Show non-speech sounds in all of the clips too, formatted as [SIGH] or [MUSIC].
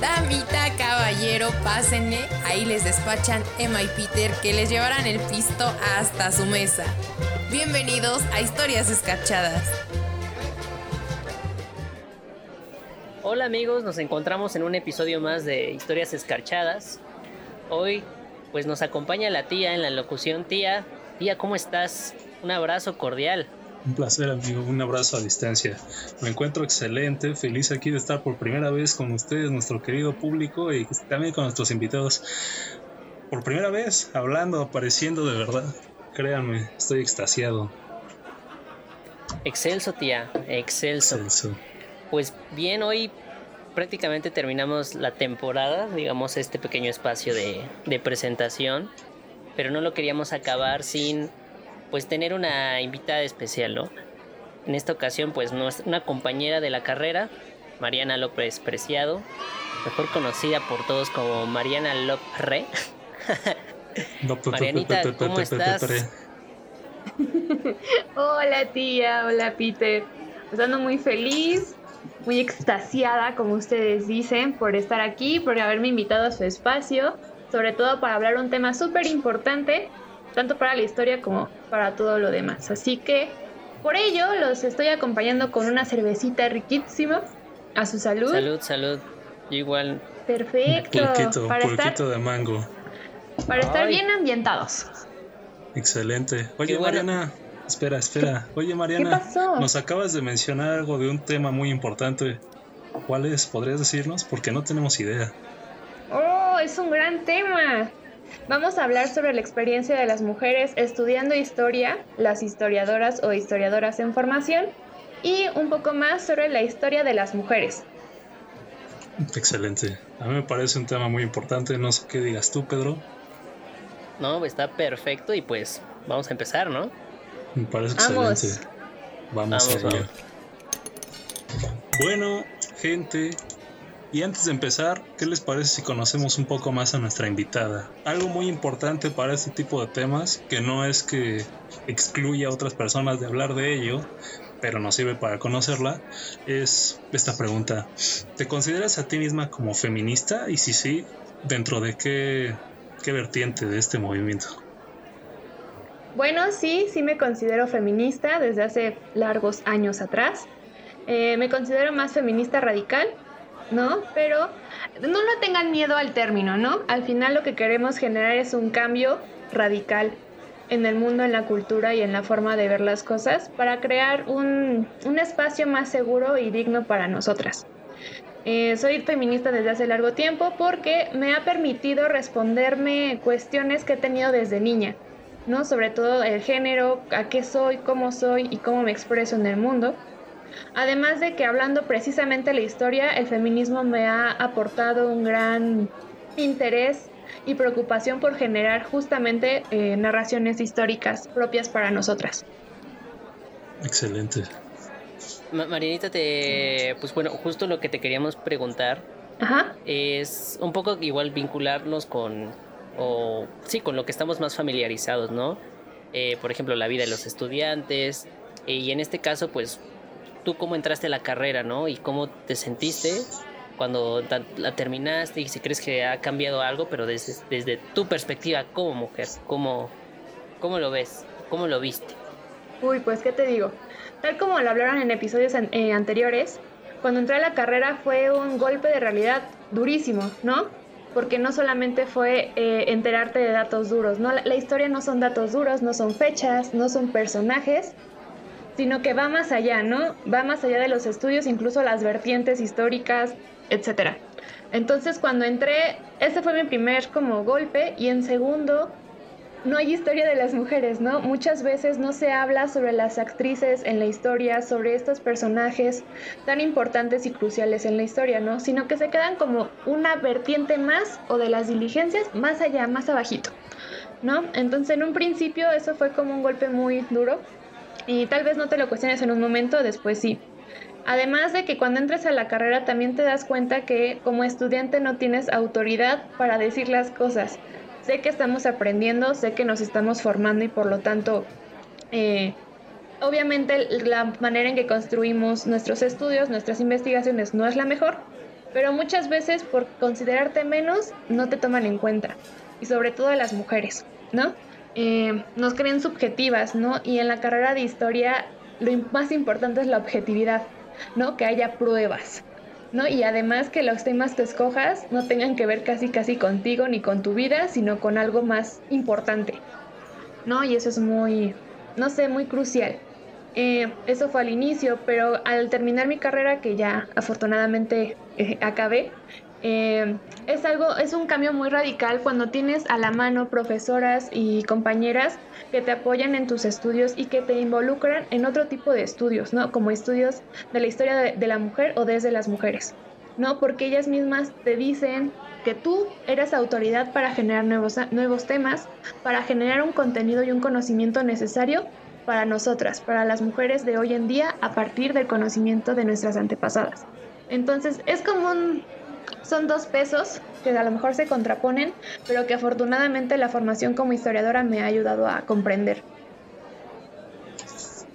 Damita, caballero, pásenle. Ahí les despachan Emma y Peter que les llevarán el pisto hasta su mesa. Bienvenidos a Historias Escarchadas. Hola amigos, nos encontramos en un episodio más de Historias Escarchadas. Hoy pues nos acompaña la tía en la locución. Tía, tía, ¿cómo estás? Un abrazo cordial. Un placer, amigo. Un abrazo a distancia. Me encuentro excelente, feliz aquí de estar por primera vez con ustedes, nuestro querido público y también con nuestros invitados. Por primera vez, hablando, apareciendo de verdad. Créanme, estoy extasiado. Excelso, tía. Excelso. Excelso. Pues bien, hoy prácticamente terminamos la temporada, digamos, este pequeño espacio de, de presentación, pero no lo queríamos acabar sin pues tener una invitada especial, ¿no? En esta ocasión, pues una compañera de la carrera, Mariana López Preciado, mejor conocida por todos como Mariana López [LAUGHS] [LAUGHS] [LAUGHS] Re. Marianita, ¿cómo estás? hola tía, hola Peter. Estando muy feliz, muy extasiada, como ustedes dicen, por estar aquí, por haberme invitado a su espacio, sobre todo para hablar un tema súper importante tanto para la historia como para todo lo demás. Así que por ello los estoy acompañando con una cervecita riquísima. A su salud. Salud, salud. Igual. Perfecto. Pulquito, para estar, de mango. Para estar bien ambientados. Excelente. Oye, Mariana, espera, espera. Oye, Mariana, nos acabas de mencionar algo de un tema muy importante. ¿Cuál es? ¿Podrías decirnos? Porque no tenemos idea. Oh, es un gran tema. Vamos a hablar sobre la experiencia de las mujeres estudiando historia, las historiadoras o historiadoras en formación, y un poco más sobre la historia de las mujeres. Excelente. A mí me parece un tema muy importante. No sé qué digas tú, Pedro. No, está perfecto y pues vamos a empezar, ¿no? Me parece excelente. Vamos, a ello. Bueno, gente, y antes de empezar, ¿qué les parece si conocemos un poco más a nuestra invitada? Algo muy importante para este tipo de temas, que no es que excluya a otras personas de hablar de ello, pero nos sirve para conocerla, es esta pregunta. ¿Te consideras a ti misma como feminista? Y si sí, ¿dentro de qué, qué vertiente de este movimiento? Bueno, sí, sí me considero feminista desde hace largos años atrás. Eh, me considero más feminista radical ¿no? Pero no lo tengan miedo al término, ¿no? Al final lo que queremos generar es un cambio radical en el mundo, en la cultura y en la forma de ver las cosas para crear un, espacio más seguro y digno para nosotras. Eh, soy feminista desde hace largo tiempo porque me ha permitido responderme cuestiones que he tenido desde niña, ¿no? Sobre todo el género, a qué soy, cómo soy y cómo me expreso en el mundo. Además de que hablando precisamente de la historia, el feminismo me ha aportado un gran interés y preocupación por generar justamente eh, narraciones históricas propias para nosotras. Excelente. Marianita, te, pues bueno, justo lo que te queríamos preguntar es un poco igual vincularnos con, o sí, con lo que estamos más familiarizados, ¿no? Eh, por ejemplo, la vida de los estudiantes, y en este caso, pues tú cómo entraste a la carrera, ¿no? Y cómo te sentiste cuando la terminaste y si crees que ha cambiado algo, pero desde, desde tu perspectiva como mujer, ¿cómo, ¿cómo lo ves? ¿Cómo lo viste? Uy, pues, ¿qué te digo? Tal como lo hablaron en episodios eh, anteriores, cuando entré a la carrera fue un golpe de realidad durísimo, ¿no? Porque no solamente fue eh, enterarte de datos duros, ¿no? la historia no son datos duros, no son fechas, no son personajes, sino que va más allá, ¿no? Va más allá de los estudios, incluso las vertientes históricas, etc. Entonces cuando entré, ese fue mi primer como golpe y en segundo, no hay historia de las mujeres, ¿no? Muchas veces no se habla sobre las actrices en la historia, sobre estos personajes tan importantes y cruciales en la historia, ¿no? Sino que se quedan como una vertiente más o de las diligencias más allá, más abajito, ¿no? Entonces en un principio eso fue como un golpe muy duro y tal vez no te lo cuestiones en un momento, después sí. Además de que cuando entres a la carrera también te das cuenta que como estudiante no tienes autoridad para decir las cosas. Sé que estamos aprendiendo, sé que nos estamos formando y por lo tanto, eh, obviamente la manera en que construimos nuestros estudios, nuestras investigaciones no es la mejor, pero muchas veces por considerarte menos no te toman en cuenta, y sobre todo a las mujeres, ¿no? Eh, nos creen subjetivas, ¿no? Y en la carrera de historia lo más importante es la objetividad, ¿no? Que haya pruebas, ¿no? Y además que los temas que escojas no tengan que ver casi casi contigo ni con tu vida, sino con algo más importante, ¿no? Y eso es muy, no sé, muy crucial. Eh, eso fue al inicio, pero al terminar mi carrera, que ya afortunadamente eh, acabé, eh, es algo, es un cambio muy radical cuando tienes a la mano profesoras y compañeras que te apoyan en tus estudios y que te involucran en otro tipo de estudios, ¿no? Como estudios de la historia de, la mujer o desde las mujeres, ¿no? Porque ellas mismas te dicen que tú eres autoridad para generar nuevos, nuevos temas, para generar un contenido y un conocimiento necesario para nosotras, para las mujeres de hoy en día, a partir del conocimiento de nuestras antepasadas. Entonces, es como un, son dos pesos que a lo mejor se contraponen, pero que afortunadamente la formación como historiadora me ha ayudado a comprender.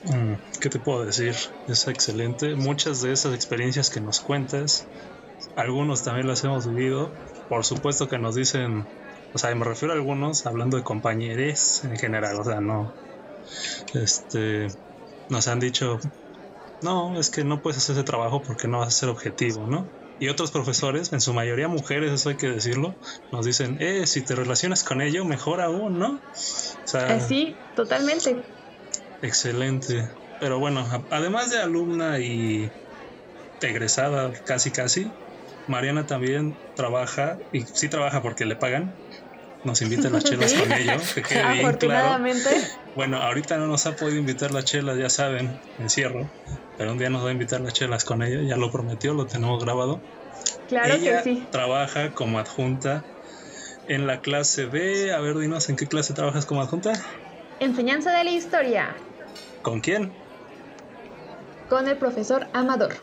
Mm, ¿Qué te puedo decir? Es excelente. Muchas de esas experiencias que nos cuentas, algunos también las hemos vivido. Por supuesto que nos dicen, o sea, me refiero a algunos hablando de compañeros en general, o sea, no. Este, nos han dicho, no, es que no puedes hacer ese trabajo porque no vas a ser objetivo, ¿no? Y otros profesores, en su mayoría mujeres, eso hay que decirlo, nos dicen, eh, si te relacionas con ello, mejor aún, ¿no? O sea, eh, sí, totalmente. Excelente. Pero bueno, además de alumna y egresada casi casi, Mariana también trabaja, y sí trabaja porque le pagan, nos invita a las chelas con ello, que quede bien claro. Bueno, ahorita no nos ha podido invitar las chelas, ya saben, encierro, pero un día nos va a invitar las chelas con ella, ya lo prometió, lo tenemos grabado. Claro que sí. Trabaja como adjunta en la clase B. A ver, dinos, ¿en qué clase trabajas como adjunta? Enseñanza de la historia. ¿Con quién? Con el profesor Amador.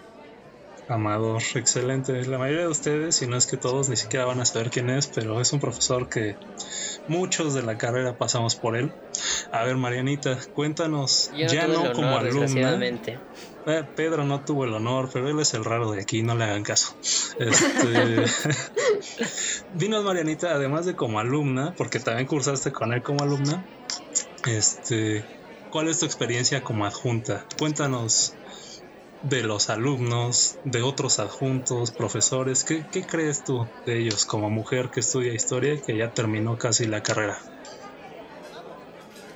Amador, excelente. La mayoría de ustedes, si no es que todos, ni siquiera van a saber quién es, pero es un profesor que muchos de la carrera pasamos por él. A ver, Marianita, cuéntanos, ya no como alumna. Eh, Pedro no tuvo el honor, pero él es el raro de aquí, no le hagan caso. Este, [LAUGHS] dinos, Marianita, además de como alumna, porque también cursaste con él como alumna, este, ¿cuál es tu experiencia como adjunta? Cuéntanos de los alumnos, de otros adjuntos, profesores? ¿Qué, crees tú de ellos como mujer que estudia historia y que ya terminó casi la carrera?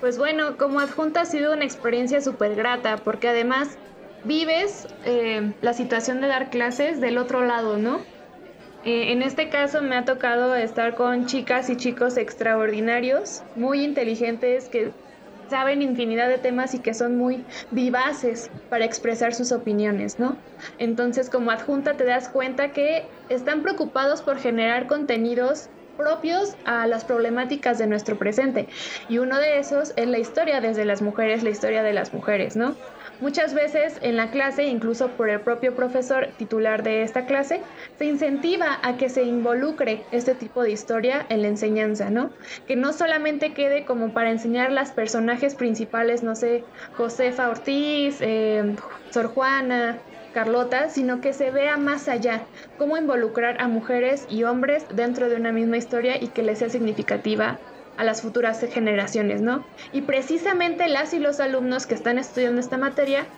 Pues bueno, como adjunta ha sido una experiencia súper grata porque además vives eh, la situación de dar clases del otro lado, ¿no? Eh, en este caso me ha tocado estar con chicas y chicos extraordinarios, muy inteligentes, que saben infinidad de temas y que son muy vivaces para expresar sus opiniones, ¿no? Entonces, como adjunta te das cuenta que están preocupados por generar contenidos propios a las problemáticas de nuestro presente. Y uno de esos es la historia desde las mujeres, la historia de las mujeres, ¿no? Muchas veces en la clase, incluso por el propio profesor titular de esta clase, se incentiva a que se involucre este tipo de historia en la enseñanza, ¿no? Que no solamente quede como para enseñar las personajes principales, no sé, Josefa Ortiz, eh, Sor Juana, Carlota, sino que se vea más allá, cómo involucrar a mujeres y hombres dentro de una misma historia y que les sea significativa a las futuras generaciones, ¿no? Y precisamente las y los alumnos que están estudiando esta materia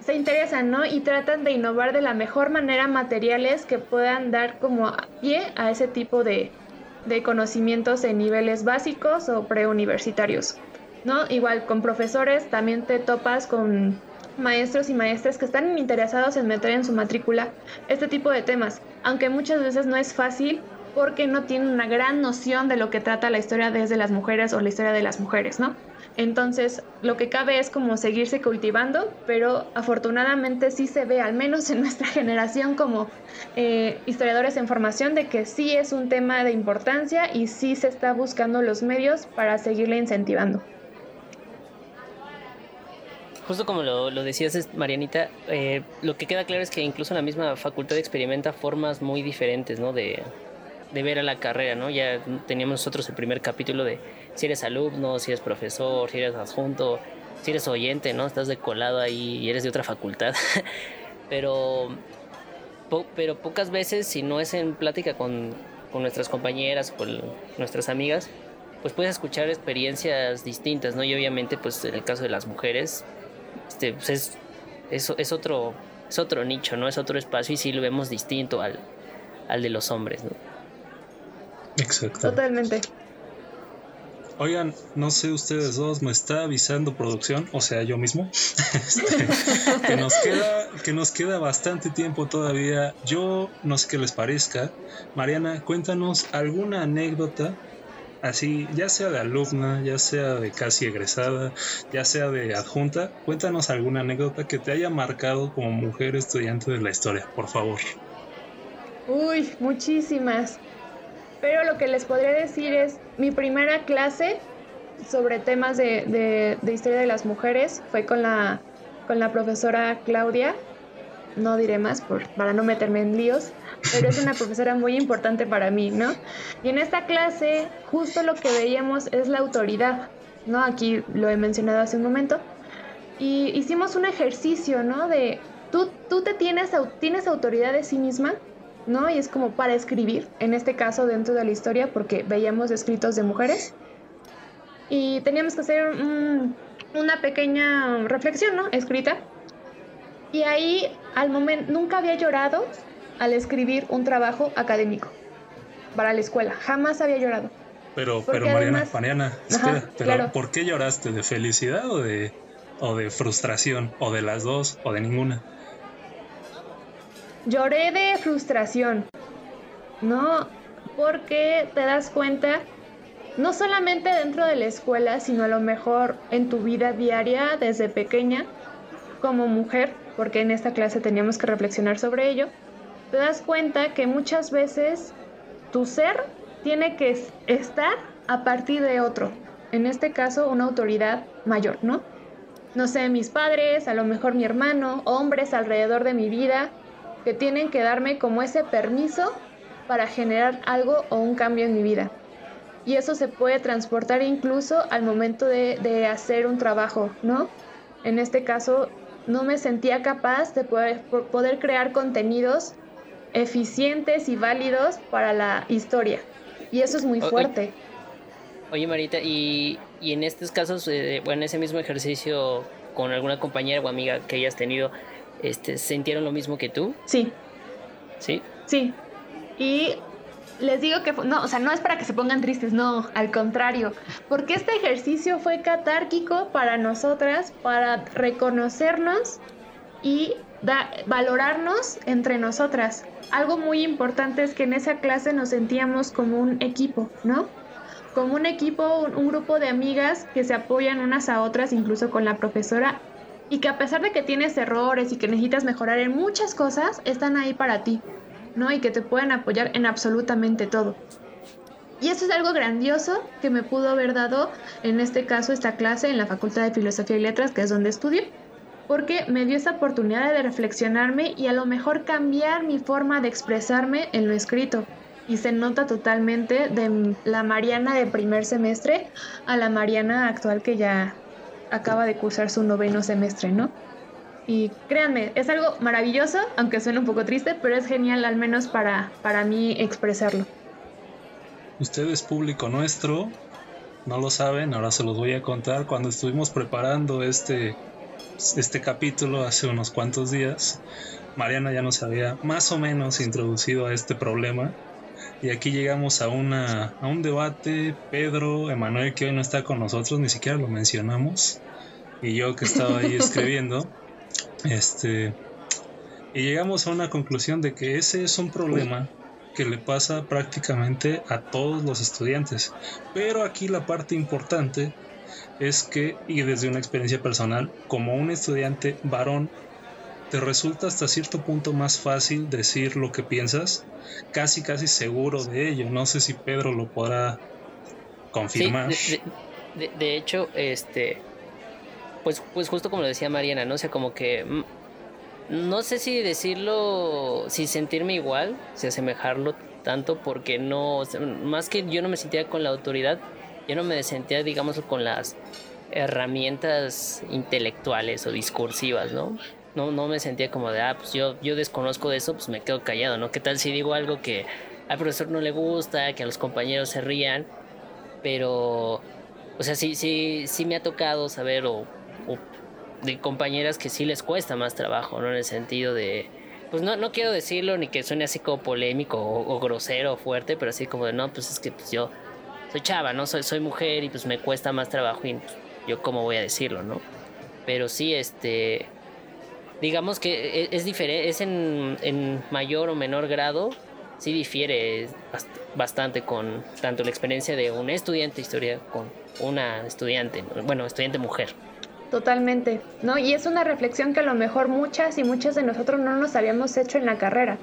se interesan, ¿no? Y tratan de innovar de la mejor manera materiales que puedan dar como pie a ese tipo de, de conocimientos en niveles básicos o preuniversitarios, ¿no? Igual con profesores también te topas con maestros y maestras que están interesados en meter en su matrícula este tipo de temas, aunque muchas veces no es fácil porque no tienen una gran noción de lo que trata la historia desde las mujeres o la historia de las mujeres, ¿no? Entonces, lo que cabe es como seguirse cultivando, pero afortunadamente sí se ve, al menos en [LAUGHS] nuestra generación, como eh, historiadores en formación, de que sí es un tema de importancia y sí se está buscando los medios para seguirle incentivando. Justo como lo, decías, Marianita, eh, lo que queda claro es que incluso la misma facultad experimenta formas muy diferentes, ¿no? De, de ver a la carrera, ¿no? Ya teníamos nosotros el primer capítulo de si eres alumno, si eres profesor, si eres adjunto, si eres oyente, ¿no? Estás de colado ahí y eres de otra facultad. [LAUGHS] Pero pero pocas veces, si no es en plática con, con nuestras compañeras, con nuestras amigas, pues puedes escuchar experiencias distintas, ¿no? Y obviamente, pues en el caso de las mujeres, este, pues es, es, es, otro, es otro nicho, ¿no? Es otro espacio y sí lo vemos distinto al, al de los hombres, ¿no? Exacto. Totalmente. Oigan, no sé ustedes dos, me está avisando producción, o sea, yo mismo, [LAUGHS] este, que, nos queda, que nos queda bastante tiempo todavía. Yo no sé qué les parezca. Mariana, cuéntanos alguna anécdota, así, ya sea de alumna, ya sea de casi egresada, ya sea de adjunta. Cuéntanos alguna anécdota que te haya marcado como mujer estudiante de la historia, por favor. Uy, muchísimas. Pero lo que les podría decir es, mi primera clase sobre temas de, historia de las mujeres fue con la, con la profesora Claudia. No diré más por, para no meterme en líos, pero es una [LAUGHS] profesora muy importante para mí, ¿no? Y en esta clase justo lo que veíamos es la autoridad, ¿no? Aquí lo he mencionado hace un momento. Y hicimos un ejercicio, ¿no? De, ¿tú, tú te tienes, tienes autoridad de sí misma? ¿No? Y es como para escribir, en este caso dentro de la historia, porque veíamos escritos de mujeres. Y teníamos que hacer una pequeña reflexión, ¿no? Escrita. Y ahí, al momento, nunca había llorado al escribir un trabajo académico para la escuela. Jamás había llorado. Pero, pero Mariana, Mariana, espera, pero ¿por qué lloraste? ¿De felicidad o de, o de frustración? ¿O de las dos? ¿O de ninguna? Lloré de frustración, ¿no? Porque te das cuenta, no solamente dentro de la escuela, sino a lo mejor en tu vida diaria desde pequeña, como mujer, porque en esta clase teníamos que reflexionar sobre ello, te das cuenta que muchas veces tu ser tiene que estar a partir de otro, en este caso una autoridad mayor, ¿no? No sé, mis padres, a lo mejor mi hermano, hombres alrededor de mi vida, que tienen que darme como ese permiso para generar algo o un cambio en mi vida. Y eso se puede transportar incluso al momento de, hacer un trabajo, ¿no? En este caso, no me sentía capaz de poder, poder crear contenidos eficientes y válidos para la historia. Y eso es muy fuerte. Oye, Marita, y, en estos casos, eh, bueno, ese mismo ejercicio con alguna compañera o amiga que hayas tenido, este, ¿sintieron lo mismo que tú? Sí. ¿Sí? Sí. Y les digo que, no, o sea, no es para que se pongan tristes, no, al contrario, porque este ejercicio fue catárquico para nosotras, para reconocernos y valorarnos entre nosotras. Algo muy importante es que en esa clase nos sentíamos como un equipo, ¿no? Como un equipo, un grupo de amigas que se apoyan unas a otras, incluso con la profesora, y que a pesar de que tienes errores y que necesitas mejorar en muchas cosas, están ahí para ti, ¿no? Y que te pueden apoyar en absolutamente todo. Y eso es algo grandioso que me pudo haber dado, en este caso, esta clase en la Facultad de Filosofía y Letras, que es donde estudio, porque me dio esa oportunidad de reflexionarme y a lo mejor cambiar mi forma de expresarme en lo escrito. Y se nota totalmente de la Mariana de primer semestre a la Mariana actual que ya acaba de cursar su noveno semestre, ¿no? Y créanme, es algo maravilloso, aunque suene un poco triste, pero es genial al menos para, para mí expresarlo. Usted es público nuestro, no lo saben, ahora se los voy a contar. Cuando estuvimos preparando este, este capítulo hace unos cuantos días, Mariana ya nos había más o menos introducido a este problema y aquí llegamos a, una, a un debate. Pedro, Emanuel, que hoy no está con nosotros, ni siquiera lo mencionamos. Y yo que estaba ahí [LAUGHS] escribiendo. Este. Y llegamos a una conclusión de que ese es un problema que le pasa prácticamente a todos los estudiantes. Pero aquí la parte importante es que, y desde una experiencia personal, como un estudiante varón, te resulta hasta cierto punto más fácil decir lo que piensas, casi casi seguro de ello. No sé si Pedro lo podrá confirmar. de, hecho, este, pues, pues justo como lo decía Mariana, no sé, como que mm, no sé si decirlo, si sentirme igual, si asemejarlo tanto, porque no, más que yo no me sentía con la autoridad, yo no me sentía, digamos, con las herramientas intelectuales o discursivas, ¿no? No, no me sentía como de, ah, pues yo, yo desconozco de eso, pues me quedo callado, ¿no? ¿Qué tal si digo algo que al profesor no le gusta, que a los compañeros se rían? Pero, o sea, sí, sí, sí me ha tocado saber o, de compañeras que sí les cuesta más trabajo, ¿no? En el sentido de, pues no, no quiero decirlo ni que suene así como polémico o, grosero o fuerte, pero así como de, no, pues es que pues yo soy chava, ¿no? Soy, soy mujer y pues me cuesta más trabajo y pues, yo cómo voy a decirlo, ¿no? Pero sí, este, digamos que e, es, diferente, es en, mayor o menor grado, sí difiere bastante con tanto la experiencia de un estudiante de historia con una estudiante, bueno, estudiante mujer. Totalmente, ¿no? Y es una reflexión que a lo mejor muchas y muchas de nosotros no nos habíamos hecho en la carrera,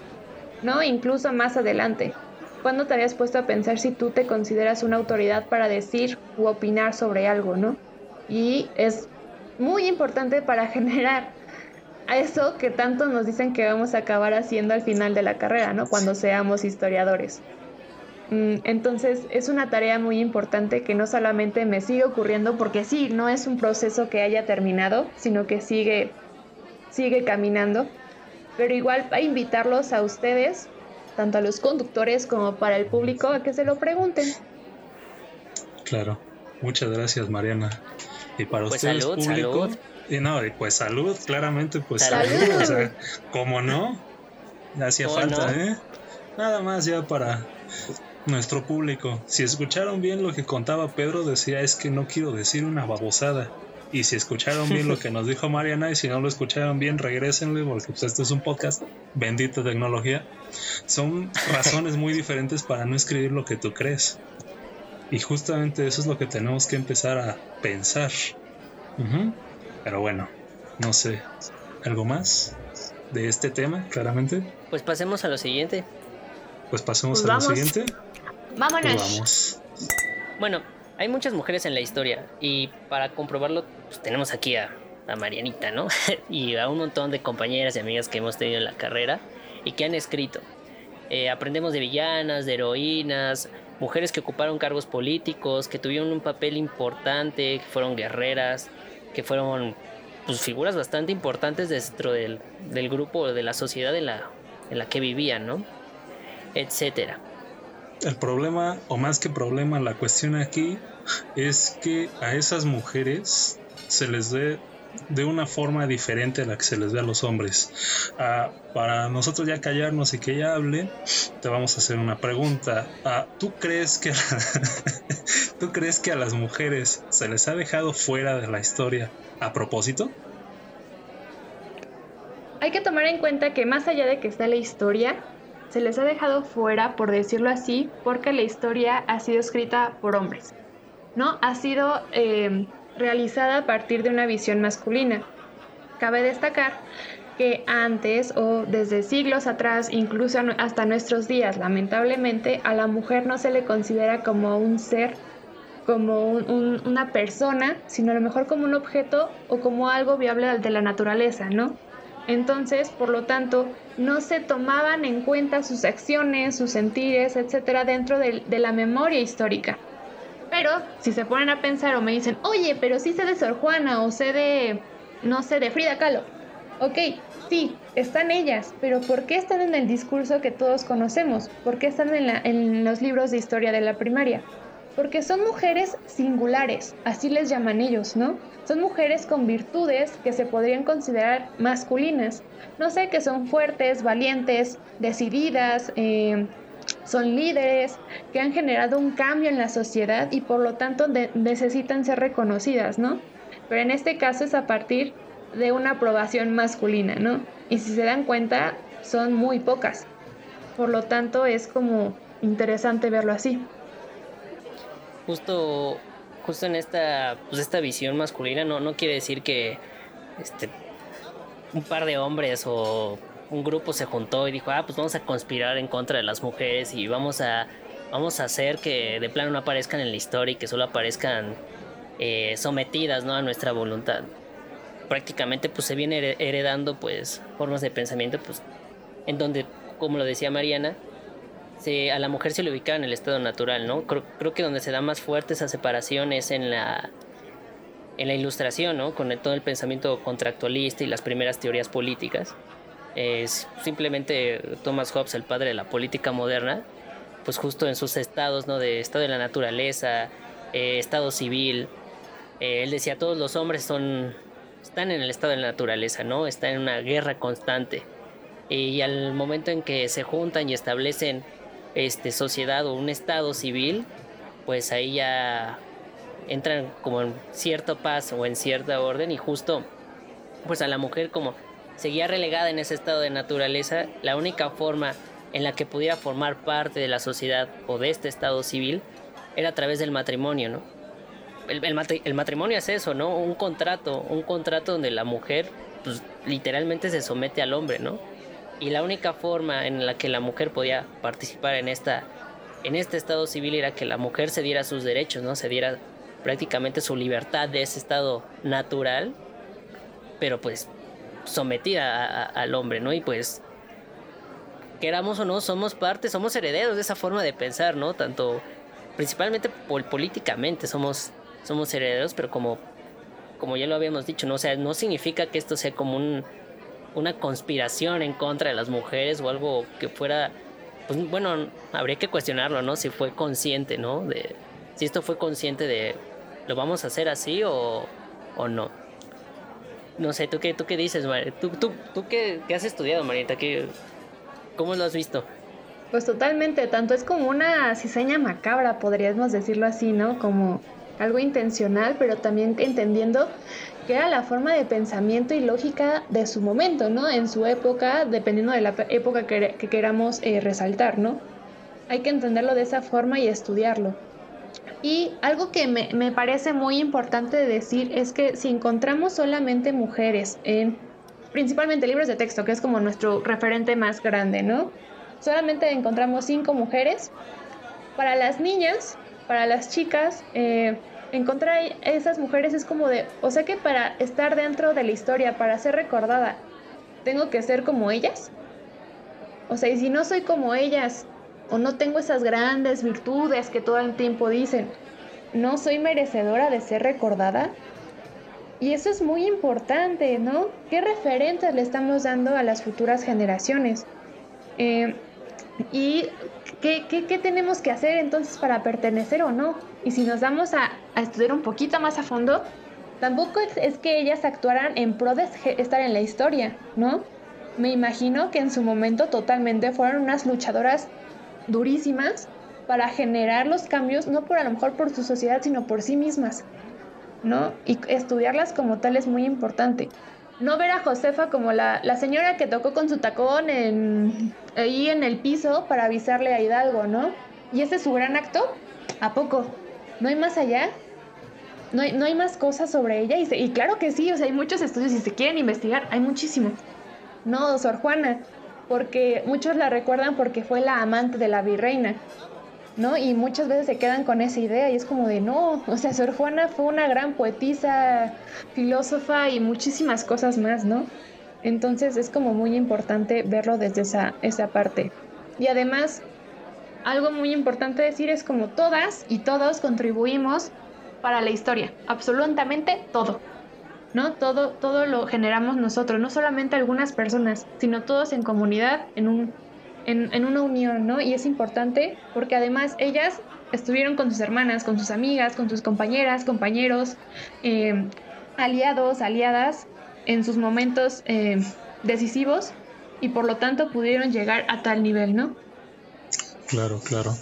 ¿no? Incluso más adelante. ¿Cuándo te habías puesto a pensar si tú te consideras una autoridad para decir u opinar sobre algo, ¿no? Y es muy importante para [LAUGHS] generar a eso que tanto nos dicen que vamos a acabar haciendo al final de la carrera, ¿no? Cuando seamos historiadores. Mm, entonces es una tarea muy importante que no solamente me sigue ocurriendo porque sí, no es un proceso que haya terminado, sino que sigue, sigue caminando. Pero igual a invitarlos a ustedes, tanto a los conductores como para el público, a que se lo pregunten. Claro, muchas gracias Mariana. Y para pues ustedes, público, y no, pues salud, claramente, pues salud. o sea, ¿cómo no? Hacía falta, ¿eh? Nada más ya para nuestro público. Si escucharon bien lo que contaba Pedro, decía es que no quiero decir una babosada. Y si escucharon bien lo que nos dijo Mariana, y si no lo escucharon bien, regresenle, porque pues, esto es un podcast, bendita tecnología. Son razones muy diferentes para no escribir lo que tú crees. Y justamente eso es lo que tenemos que empezar a pensar. Pero bueno, no sé. ¿Algo más de este tema, claramente? Pues pasemos a lo siguiente. Pues pasemos pues a lo siguiente. Vámonos. Pues vamos. Bueno, hay muchas mujeres en la historia y para comprobarlo pues tenemos aquí a, a Marianita, ¿no? [LAUGHS] y a un montón de compañeras y amigas que hemos tenido en la carrera y que han escrito. Eh, aprendemos de villanas, de heroínas, mujeres que ocuparon cargos políticos, que tuvieron un papel importante, que fueron guerreras, que fueron pues, figuras bastante importantes dentro del, del grupo, de la sociedad en la, en la que vivían, ¿no? Etcétera. El problema, o más que problema, la cuestión aquí es que a esas mujeres se les dé de una forma diferente a la que se les ve a los hombres. Ah, para nosotros ya callarnos y que ella hable, te vamos a hacer una pregunta. Ah, ¿Tú crees que [LAUGHS] tú crees que a las mujeres se les ha dejado fuera de la historia a propósito? Hay que tomar en cuenta que más allá de que está la historia, se les ha dejado fuera, por decirlo así, porque la historia ha sido escrita por hombres. ¿No? Ha sido eh, realizada a partir de una visión masculina. Cabe destacar que antes o desde siglos atrás, incluso hasta nuestros días, lamentablemente, a la mujer no se le considera como un ser, como una persona, sino a lo mejor como un objeto o como algo viable de la naturaleza, ¿no? Entonces, por lo tanto, no se tomaban en cuenta sus acciones, sus sentires, etcétera, dentro de la memoria histórica. Pero si se ponen a pensar o me dicen, oye, pero sí sé de Sor Juana o sé de, no sé, de Frida Kahlo. Ok, sí, están ellas, pero ¿por qué están en el discurso que todos conocemos? ¿Por qué están en, en los libros de historia de la primaria? Porque son mujeres singulares, así les llaman ellos, ¿no? Son mujeres con virtudes que se podrían considerar masculinas. No sé, que son fuertes, valientes, decididas, eh, son líderes que han generado un cambio en la sociedad y por lo tanto necesitan ser reconocidas, ¿no? Pero en este caso es a partir de una aprobación masculina, ¿no? Y si se dan cuenta, son muy pocas. Por lo tanto, es como interesante verlo así. Justo, justo en esta, pues esta visión masculina no, no quiere decir que este, un par de hombres o un grupo se juntó y dijo, ah, pues vamos a conspirar en contra de las mujeres y vamos a, vamos a hacer que de plano no aparezcan en la historia y que solo aparezcan eh, sometidas ¿no? a nuestra voluntad. Prácticamente pues se viene heredando pues formas de pensamiento pues en donde, como lo decía Mariana, a la mujer se le ubicaba en el estado natural, ¿no? Creo, creo que donde se da más fuerte esa separación es en la en la ilustración, ¿no? Con todo el pensamiento contractualista y las primeras teorías políticas. Simplemente Thomas Hobbes, el padre de la política moderna, pues justo en sus estados, ¿no? De estado de la naturaleza, eh, estado civil. Eh, él decía, todos los hombres son, están en el estado de la naturaleza, ¿no? Están en una guerra constante. Y al momento en que se juntan y establecen este, sociedad o un estado civil, pues ahí ya entran como en cierto paz o en cierta orden y justo pues a la mujer como seguía relegada en ese estado de naturaleza, la única forma en la que pudiera formar parte de la sociedad o de este estado civil era a través del matrimonio, ¿no? El, matrimonio es eso, ¿no? Un contrato, un contrato donde la mujer pues, literalmente se somete al hombre, ¿no? Y la única forma en la que la mujer podía participar en esta en este estado civil era que la mujer se diera sus derechos, ¿no? Se diera prácticamente su libertad de ese estado natural, pero pues sometida al hombre, ¿no? Y pues queramos o no, somos parte, somos herederos de esa forma de pensar, ¿no? Tanto, principalmente políticamente somos, somos herederos, pero como, como ya lo habíamos dicho, ¿no? O sea, no significa que esto sea como un, una conspiración en contra de las mujeres o algo que fuera, pues bueno, habría que cuestionarlo, ¿no? Si fue consciente, ¿no? De, si esto fue consciente de, ¿lo vamos a hacer así o, o no? No sé, ¿tú qué, tú qué dices, María? ¿Tú, tú, tú qué, qué has estudiado, Marita? ¿Qué, ¿Cómo lo has visto? Pues totalmente, tanto es como una cizaña macabra, podríamos decirlo así, ¿no? Como algo intencional, pero también entendiendo que era la forma de pensamiento y lógica de su momento, ¿no? En su época, dependiendo de la época que, queramos eh, resaltar, ¿no? Hay que entenderlo de esa forma y estudiarlo. Y algo que me, me parece muy importante decir es que si encontramos solamente mujeres en principalmente libros de texto, que es como nuestro referente más grande, ¿no? Solamente encontramos cinco mujeres. Para las niñas, para las chicas, eh, encontrar esas mujeres es como de, o sea que para estar dentro de la historia, para ser recordada, tengo que ser como ellas. O sea, y si no soy como ellas, o no tengo esas grandes virtudes que todo el tiempo dicen, no soy merecedora de ser recordada. Y eso es muy importante, ¿no? ¿Qué referentes le estamos dando a las futuras generaciones? Eh, ¿Y qué, qué, tenemos que hacer entonces para pertenecer o no? Y si nos vamos a, a estudiar un poquito más a fondo, tampoco es, que ellas actuaran en pro de estar en la historia, ¿no? Me imagino que en su momento totalmente fueron unas luchadoras durísimas para generar los cambios, no por a lo mejor por su sociedad, sino por sí mismas. ¿no? Y estudiarlas como tal es muy importante. No ver a Josefa como la, señora que tocó con su tacón en, ahí en el piso para avisarle a Hidalgo, ¿no? Y ese es su gran acto. ¿A poco? ¿No hay más allá? ¿No hay, no hay más cosas sobre ella? Y, y claro que sí, o sea, hay muchos estudios y si se quieren investigar, hay muchísimo. No, Sor Juana, porque muchos la recuerdan porque fue la amante de la virreina. ¿no? Y muchas veces se quedan con esa idea y es como de no, o sea, Sor Juana fue una gran poetisa, filósofa y muchísimas cosas más, ¿no? Entonces es como muy importante verlo desde esa, esa parte. Y además, algo muy importante decir es como todas y todos contribuimos para la historia, absolutamente todo. ¿No? Todo, todo lo generamos nosotros, no solamente algunas personas, sino todos en comunidad, en un en, una unión, ¿no? Y es importante porque además ellas estuvieron con sus hermanas, con sus amigas, con sus compañeras, compañeros, eh, aliados, aliadas en sus momentos eh, decisivos y por lo tanto pudieron llegar a tal nivel, ¿no? Claro, claro.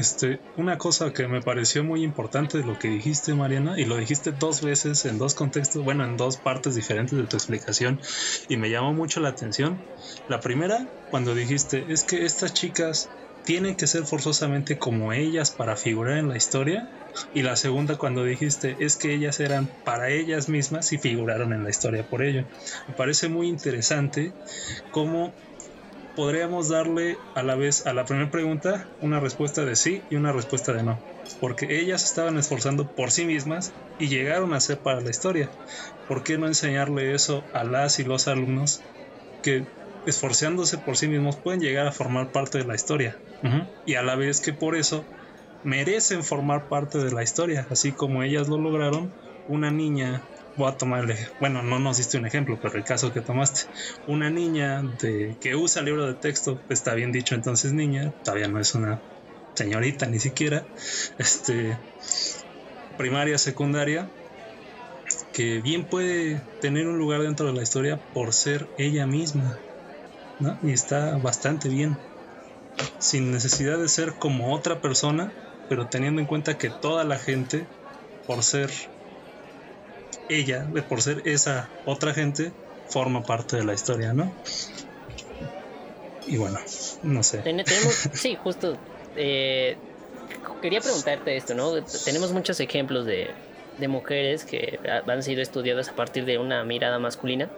Este, una cosa que me pareció muy importante de lo que dijiste, Mariana, y lo dijiste dos veces en dos contextos, bueno, en dos partes diferentes de tu explicación, y me llamó mucho la atención. La primera, cuando dijiste, es que estas chicas tienen que ser forzosamente como ellas para figurar en la historia. Y la segunda cuando dijiste es que ellas eran para ellas mismas y figuraron en la historia por ello. Me parece muy interesante cómo podríamos darle a la vez a la primera pregunta una respuesta de sí y una respuesta de no, porque ellas estaban esforzando por sí mismas y llegaron a ser para la historia. ¿Por qué no enseñarle eso a las y los alumnos que esforzándose por sí mismos pueden llegar a formar parte de la historia? Y a la vez que por eso merecen formar parte de la historia, así como ellas lo lograron, una niña, voy a tomarle, bueno, no nos diste un ejemplo, pero el caso que tomaste, una niña de que usa libro de texto, está bien dicho entonces niña, todavía no es una señorita ni siquiera, este, primaria, secundaria, que bien puede tener un lugar dentro de la historia por ser ella misma. Y está bastante bien, sin necesidad de ser como otra persona, pero teniendo en cuenta que toda la gente, por ser ella, por ser esa otra gente, forma parte de la historia, ¿no? Y bueno, no sé. Tenemos, [LAUGHS] sí, justo. Eh, quería preguntarte esto, ¿no? Tenemos muchos ejemplos de, de mujeres que han sido estudiadas a partir de una mirada masculina.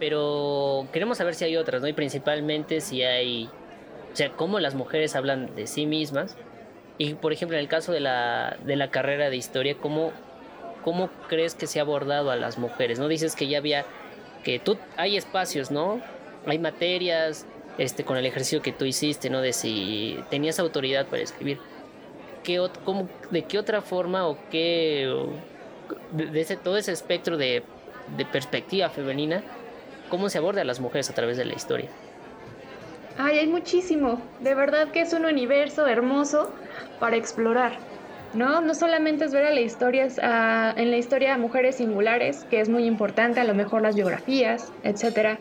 Pero queremos saber si hay otras, ¿no? Y principalmente si hay, o sea, cómo las mujeres hablan de sí mismas y por ejemplo, en el caso de la, de la carrera de historia, ¿cómo, ¿cómo crees que se ha abordado a las mujeres? ¿No? Dices que ya había, que tú, hay espacios, ¿no? Hay materias, este, con el ejercicio que tú hiciste, ¿no? De si tenías autoridad para escribir. ¿Qué, cómo, ¿De qué otra forma o qué, de, ese, todo ese espectro de, de perspectiva femenina, cómo se aborda a las mujeres a través de la historia? Ay, hay muchísimo. De verdad que es un universo hermoso para explorar. ¿No? No solamente es ver a la historia, en la historia a mujeres singulares, que es muy importante, a lo mejor las biografías, etc.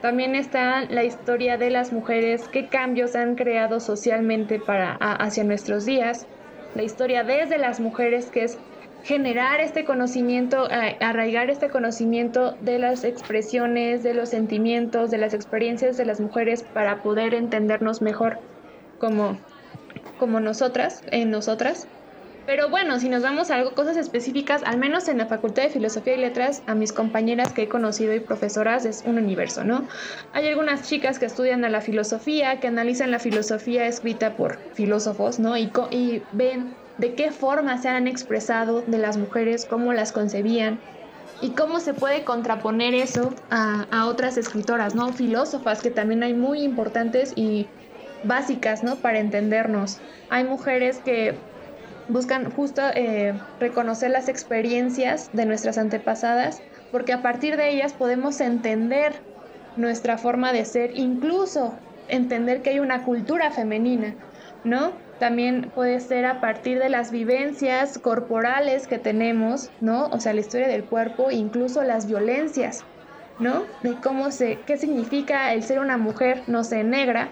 También está la historia de las mujeres, qué cambios han creado socialmente para, hacia nuestros días. La historia desde las mujeres, que es generar este conocimiento, arraigar este conocimiento de las expresiones, de los sentimientos, de las experiencias de las mujeres para poder entendernos mejor como, como nosotras, en nosotras. Pero bueno, si nos vamos a algo, cosas específicas, al menos en la Facultad de Filosofía y Letras, a mis compañeras que he conocido y profesoras es un universo, ¿no? Hay algunas chicas que estudian a la filosofía, que analizan la filosofía escrita por filósofos, ¿no? Y, y ven de qué forma se han expresado de las mujeres, cómo las concebían y cómo se puede contraponer eso a, otras escritoras, ¿no? Filósofas que también hay muy importantes y básicas, ¿no? Para entendernos. Hay mujeres que buscan justo eh, reconocer las experiencias de nuestras antepasadas, porque a partir de ellas podemos entender nuestra forma de ser, incluso entender que hay una cultura femenina, ¿no? También puede ser a partir de las vivencias corporales que tenemos, ¿no? O sea, la historia del cuerpo, incluso las violencias, ¿no? De cómo se, qué significa el ser una mujer, no sé, negra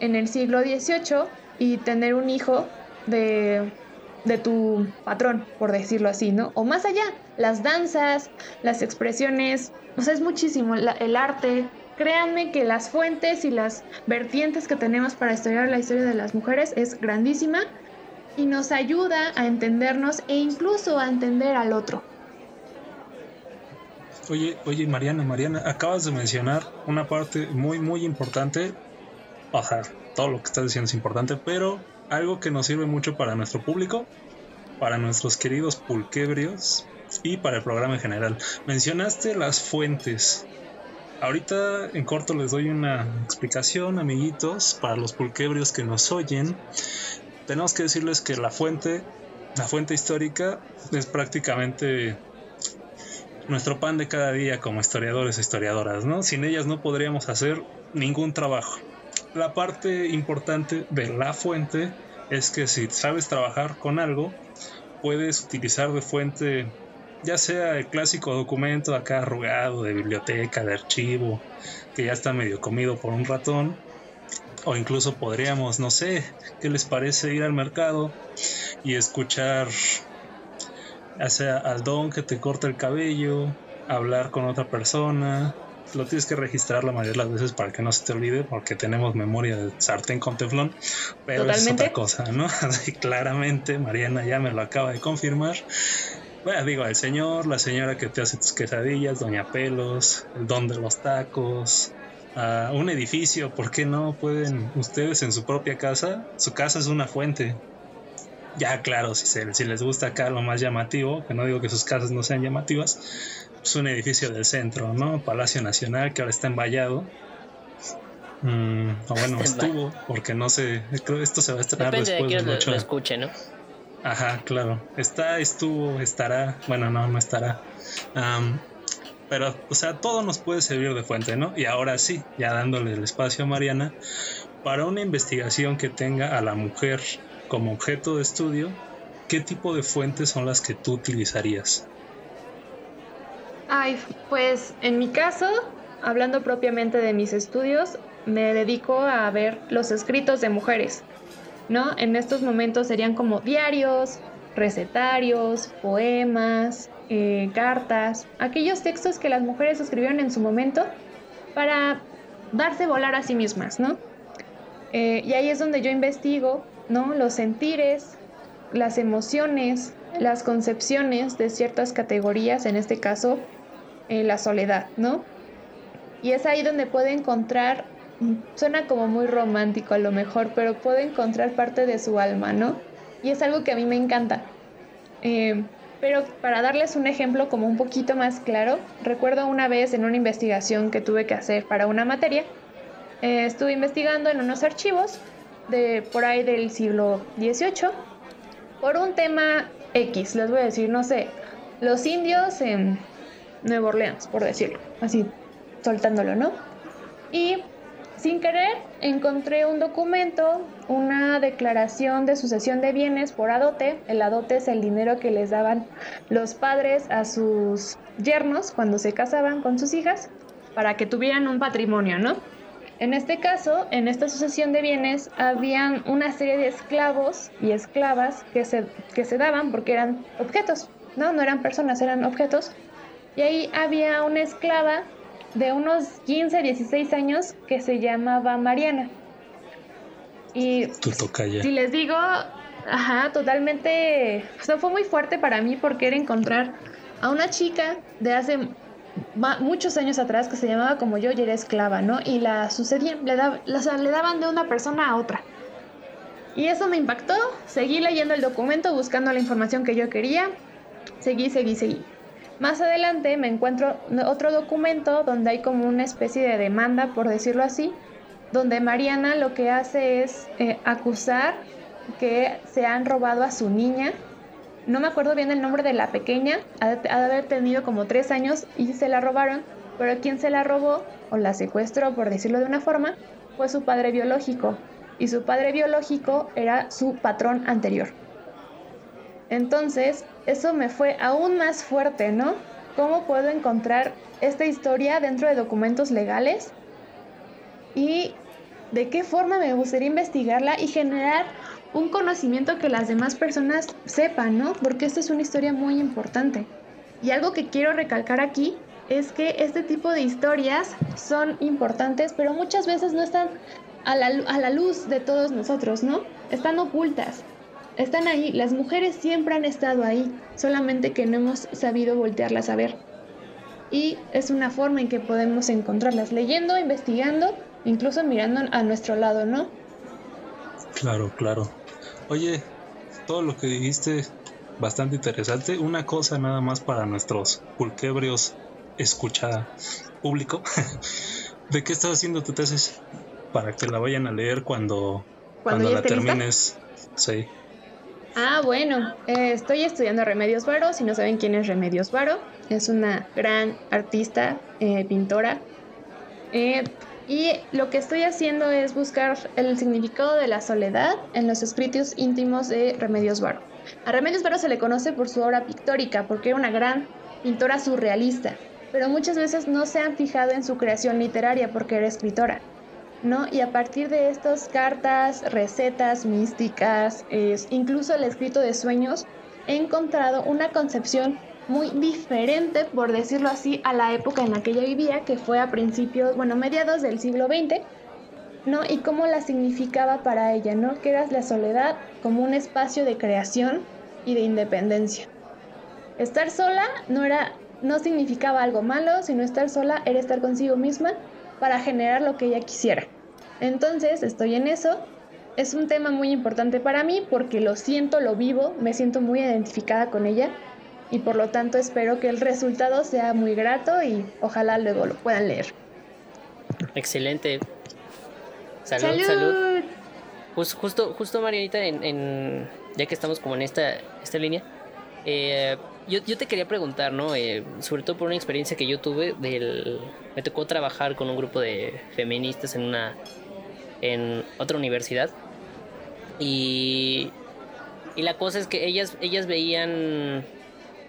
en el siglo XVIII y tener un hijo de, de tu patrón, por decirlo así, ¿no? O más allá, las danzas, las expresiones, o sea, es muchísimo, el arte, Créanme que las fuentes y las vertientes que tenemos para estudiar la historia de las mujeres es grandísima y nos ayuda a entendernos e incluso a entender al otro. Oye, oye, Mariana, Mariana, acabas de mencionar una parte muy, muy importante. O todo lo que estás diciendo es importante, pero algo que nos sirve mucho para nuestro público, para nuestros queridos pulquebrios y para el programa en general. Mencionaste las fuentes. Ahorita en corto les doy una explicación, amiguitos, para los pulquebrios que nos oyen. Tenemos que decirles que la fuente, la fuente histórica, es prácticamente nuestro pan de cada día como historiadores e historiadoras, ¿no? Sin ellas no podríamos hacer ningún trabajo. La parte importante de la fuente es que si sabes trabajar con algo, puedes utilizar de fuente ya sea el clásico documento acá arrugado de biblioteca, de archivo, que ya está medio comido por un ratón, o incluso podríamos, no sé, ¿qué les parece ir al mercado y escuchar, sea al don que te corta el cabello, hablar con otra persona? Lo tienes que registrar la mayoría de las veces para que no se te olvide, porque tenemos memoria de sartén con teflón, pero es otra cosa, ¿no? [LAUGHS] claramente, Mariana ya me lo acaba de confirmar. Bueno, digo, el señor, la señora que te hace tus quesadillas, Doña Pelos, el don de los tacos, un edificio, ¿por qué no pueden ustedes en su propia casa? Su casa es una fuente. Ya, claro, si, si les gusta acá lo más llamativo, que no digo que sus casas no sean llamativas, es un edificio del centro, ¿no? Palacio Nacional, que ahora está envallado. Mm, o bueno, estuvo, porque no sé, esto se va a estrenar después de, que lo, escuche, ¿no? Ajá, claro. Está, estuvo, estará. Bueno, no, no estará. pero, o sea, todo nos puede servir de fuente, ¿no? Y ahora sí, ya dándole el espacio a Mariana, para una investigación que tenga a la mujer como objeto de estudio, ¿qué tipo de fuentes son las que tú utilizarías? Ay, pues en mi caso, hablando propiamente de mis estudios, me dedico a ver los escritos de mujeres, ¿no? En estos momentos serían como diarios, recetarios, poemas, eh, cartas, aquellos textos que las mujeres escribieron en su momento para darse volar a sí mismas, ¿no? Eh, y ahí es donde yo investigo, ¿no? Los sentires, las emociones, las concepciones de ciertas categorías, en este caso, la soledad, ¿no? Y es ahí donde puedo encontrar, suena como muy romántico a lo mejor, pero puedo encontrar parte de su alma, ¿no? Y es algo que a mí me encanta. Eh, pero para darles un ejemplo como un poquito más claro, recuerdo una vez en una investigación que tuve que hacer para una materia, eh, estuve investigando en unos archivos de por ahí del siglo XVIII por un tema X, les voy a decir, no sé, los indios en Nueva Orleans, por decirlo, así soltándolo, ¿no? Y sin querer encontré un documento, una declaración de sucesión de bienes por adote. El adote es el dinero que les daban los padres a sus yernos cuando se casaban con sus hijas para que tuvieran un patrimonio, ¿no? En este caso, en esta sucesión de bienes, habían una serie de esclavos y esclavas que se, que se daban porque eran objetos, ¿no? No eran personas, eran objetos. Y ahí había una esclava de unos 15, 16 años que se llamaba Mariana. Y si les digo, ajá, totalmente, o sea, fue muy fuerte para mí porque era encontrar a una chica de hace muchos años atrás que se llamaba como yo y era esclava, ¿no? Y la sucedían, le, le daban de una persona a otra. Y eso me impactó, seguí leyendo el documento, buscando la información que yo quería, seguí, seguí, seguí. Más adelante me encuentro otro documento donde hay como una especie de demanda, por decirlo así, donde Mariana lo que hace es eh, acusar que se han robado a su niña no me acuerdo bien el nombre de la pequeña, ha de, haber tenido como tres años y se la robaron, pero quien se la robó o la secuestró, por decirlo de una forma, fue su padre biológico. Y su padre biológico era su patrón anterior. Entonces, eso me fue aún más fuerte, ¿no? ¿Cómo puedo encontrar esta historia dentro de documentos legales? Y de qué forma me gustaría investigarla y generar un conocimiento que las demás personas sepan, ¿no? Porque esta es una historia muy importante. Y algo que quiero recalcar aquí es que este tipo de historias son importantes, pero muchas veces no están a la, a la luz de todos nosotros, ¿no? Están ocultas. Están ahí, las mujeres siempre han estado ahí, solamente que no hemos sabido voltearlas a ver. Y es una forma en que podemos encontrarlas, leyendo, investigando, incluso mirando a nuestro lado, ¿no? Claro, claro. Oye, todo lo que dijiste bastante interesante. Una cosa nada más para nuestros pulquebrios escucha público. [LAUGHS] ¿De qué estás haciendo tu tesis? Para que la vayan a leer cuando, cuando, la termines. Sí. Ah, bueno, eh, estoy estudiando Remedios Varo. Si no saben quién es Remedios Varo, es una gran artista, eh, pintora. Eh, y lo que estoy haciendo es buscar el significado de la soledad en los escritos íntimos de Remedios Varo. A Remedios Varo se le conoce por su obra pictórica, porque era una gran pintora surrealista, pero muchas veces no se han fijado en su creación literaria porque era escritora. ¿No? Y a partir de estas cartas, recetas místicas, incluso el escrito de sueños, he encontrado una concepción muy diferente, por decirlo así, a la época en la que ella vivía, que fue a principios, bueno, mediados del siglo XX, ¿no? Y cómo la significaba para ella, ¿no? Que era la soledad como un espacio de creación y de independencia. Estar sola no era no significaba algo malo, sino estar sola era estar consigo misma para generar lo que ella quisiera. Entonces, estoy en eso. Es un tema muy importante para mí porque lo siento, lo vivo, me siento muy identificada con ella y por lo tanto espero que el resultado sea muy grato y ojalá luego lo puedan leer. Excelente. Salud, salud. Pues justo, justo Marianita, en, ya que estamos como en esta, esta línea, eh, yo, yo, te quería preguntar, ¿no? Eh, sobre todo por una experiencia que yo tuve del... Me tocó trabajar con un grupo de feministas en una... en otra universidad. Y... Y la cosa es que ellas, ellas veían...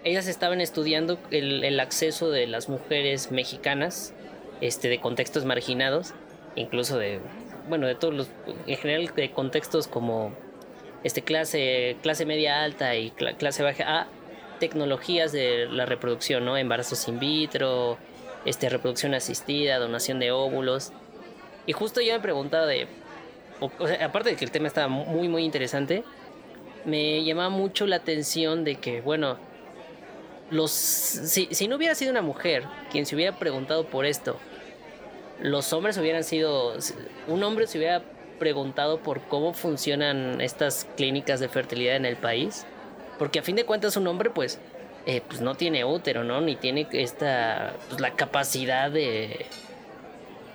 Ellas estaban estudiando el, el acceso de las mujeres mexicanas, este, de contextos marginados, incluso de... Bueno, de todos los... En general de contextos como este, clase, clase media alta y clase baja tecnologías de la reproducción, ¿no? Embarazos in vitro, este, reproducción asistida, donación de óvulos. Y justo yo me preguntaba de, o, sea, aparte de que el tema estaba muy, muy interesante, me llamaba mucho la atención de que, bueno, los, si, si no hubiera sido una mujer quien se hubiera preguntado por esto, los hombres hubieran sido, un hombre se hubiera preguntado por cómo funcionan estas clínicas de fertilidad en el país. Porque a fin de cuentas un hombre pues, eh, pues no tiene útero, ¿no? Ni tiene esta, pues, la capacidad de...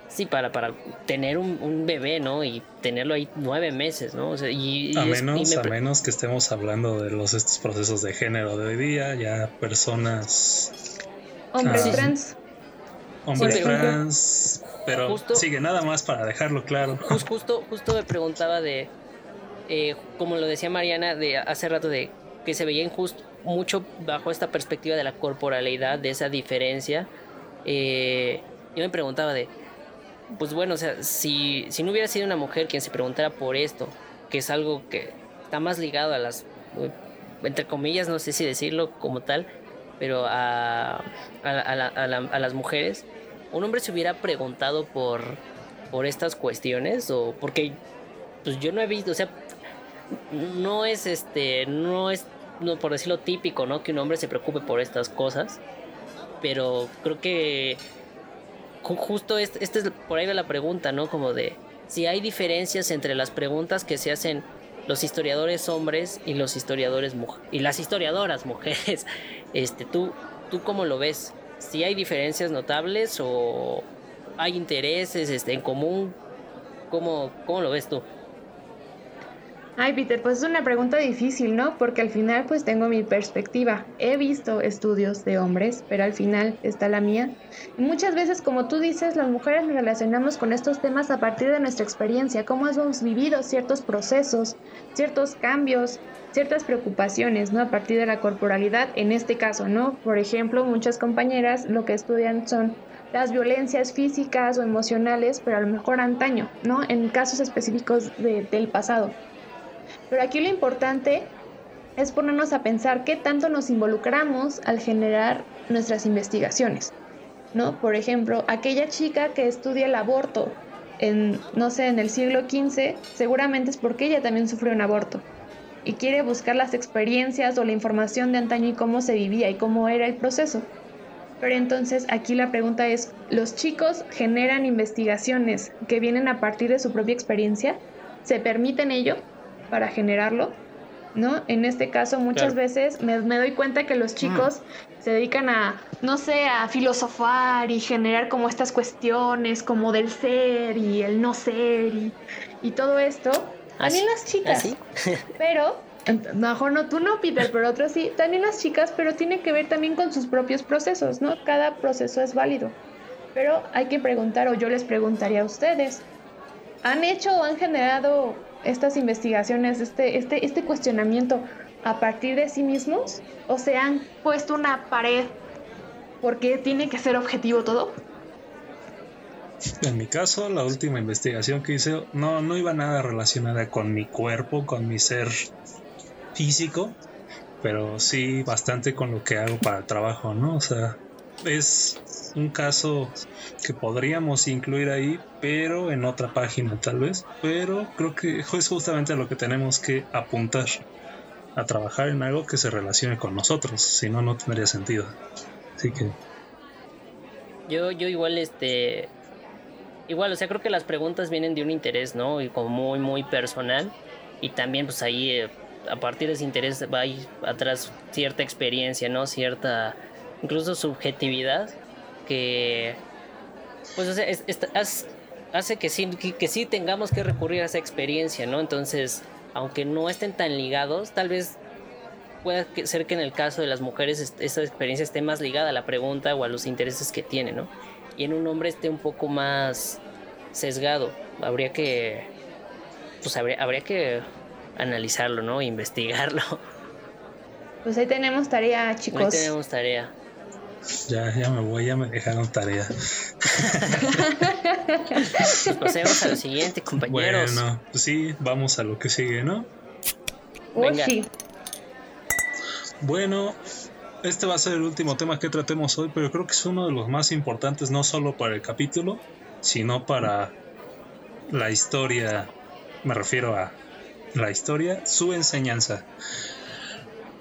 Sí, para, para tener un, bebé, ¿no? Y tenerlo ahí nueve meses, ¿no? y, a, menos, a menos que estemos hablando de los estos procesos de género de hoy día, ya personas... Hombres ah, trans. Hombres trans, pero sigue nada más para dejarlo claro. justo, justo me preguntaba de, eh, como lo decía Mariana de hace rato, de que se veía injusto mucho bajo esta perspectiva de la corporalidad, de esa diferencia. Eh, yo me preguntaba de, pues bueno, o sea, si, si no hubiera sido una mujer quien se preguntara por esto, que es algo que está más ligado a las, entre comillas, no sé si decirlo como tal, pero a, a, a las mujeres, un hombre se hubiera preguntado por, por estas cuestiones o porque pues yo no he visto, o sea, no es este, no es, no por decirlo típico, ¿no? Que un hombre se preocupe por estas cosas, pero creo que justo este, es por ahí la pregunta, ¿no? Como de si hay diferencias entre las preguntas que se hacen los historiadores hombres y los historiadores y las historiadoras mujeres. [LAUGHS] Este, tú tú cómo lo ves? si hay diferencias notables o hay intereses este, en común. ¿Cómo, ¿Cómo lo ves tú? Ay, Peter, pues es una pregunta difícil, ¿no? Porque al final pues tengo mi perspectiva. He visto estudios de hombres, pero al final está la mía. Y muchas veces, como tú dices, las mujeres nos relacionamos con estos temas a partir de nuestra experiencia, cómo hemos vivido ciertos procesos, ciertos cambios, ciertas preocupaciones, ¿no? A partir de la corporalidad, en este caso, ¿no? Por ejemplo, muchas compañeras lo que estudian son las violencias físicas o emocionales, pero a lo mejor antaño, ¿no? En casos específicos del pasado. Pero aquí lo importante es ponernos a pensar qué tanto nos involucramos al generar nuestras investigaciones, ¿no? Por ejemplo, aquella chica que estudia el aborto en, no sé, en el siglo XV, seguramente es porque ella también sufrió un aborto y quiere buscar las experiencias o la información de antaño y cómo se vivía y cómo era el proceso. Pero entonces aquí la pregunta es, ¿los chicos generan investigaciones que vienen a partir de su propia experiencia? ¿Se permiten ello para generarlo? ¿No? En este caso muchas veces me, doy cuenta que los chicos mm. se dedican a, no sé, a filosofar y generar como estas cuestiones como del ser y el no ser y, y todo esto también las chicas. ¿Ah, [LAUGHS] pero, mejor no tú no, Peter, pero otros sí. También las chicas, pero tiene que ver también con sus propios procesos, ¿no? Cada proceso es válido. Pero hay que preguntar, o yo les preguntaría a ustedes, ¿han hecho o han generado estas investigaciones, este, este, este cuestionamiento a partir de sí mismos? ¿O se han puesto una pared porque tiene que ser objetivo todo? En mi caso, la última investigación que hice no, no iba nada relacionada con mi cuerpo, con mi ser físico, pero sí bastante con lo que hago para el trabajo, ¿no? O sea, es un caso que podríamos incluir ahí, pero en otra página tal vez. Pero creo que es justamente lo que tenemos que apuntar a trabajar en algo que se relacione con nosotros, si no, no tendría sentido. Así que... Yo, yo igual este igual, o sea, creo que las preguntas vienen de un interés, ¿no? Y como muy, muy personal. Y también, pues ahí, eh, a partir de ese interés va ahí atrás cierta experiencia, ¿no? Cierta, incluso subjetividad que, pues, o sea, hace que sí, que, sí tengamos que recurrir a esa experiencia, ¿no? Entonces, aunque no estén tan ligados, tal vez pueda ser que en el caso de las mujeres esa experiencia esté más ligada a la pregunta o a los intereses que tiene, ¿no? Y en un hombre esté un poco más sesgado. Habría que, pues habría, habría que analizarlo, ¿no? Investigarlo. Pues ahí tenemos tarea, chicos. Ahí tenemos tarea. Ya, ya me voy, ya me dejaron tarea. [LAUGHS] pasemos a lo siguiente, compañeros. Bueno, pues sí, vamos a lo que sigue, ¿no? Venga. Bueno, este va a ser el último tema que tratemos hoy, pero creo que es uno de los más importantes, no solo para el capítulo, sino para la historia. Me refiero a la historia, su enseñanza.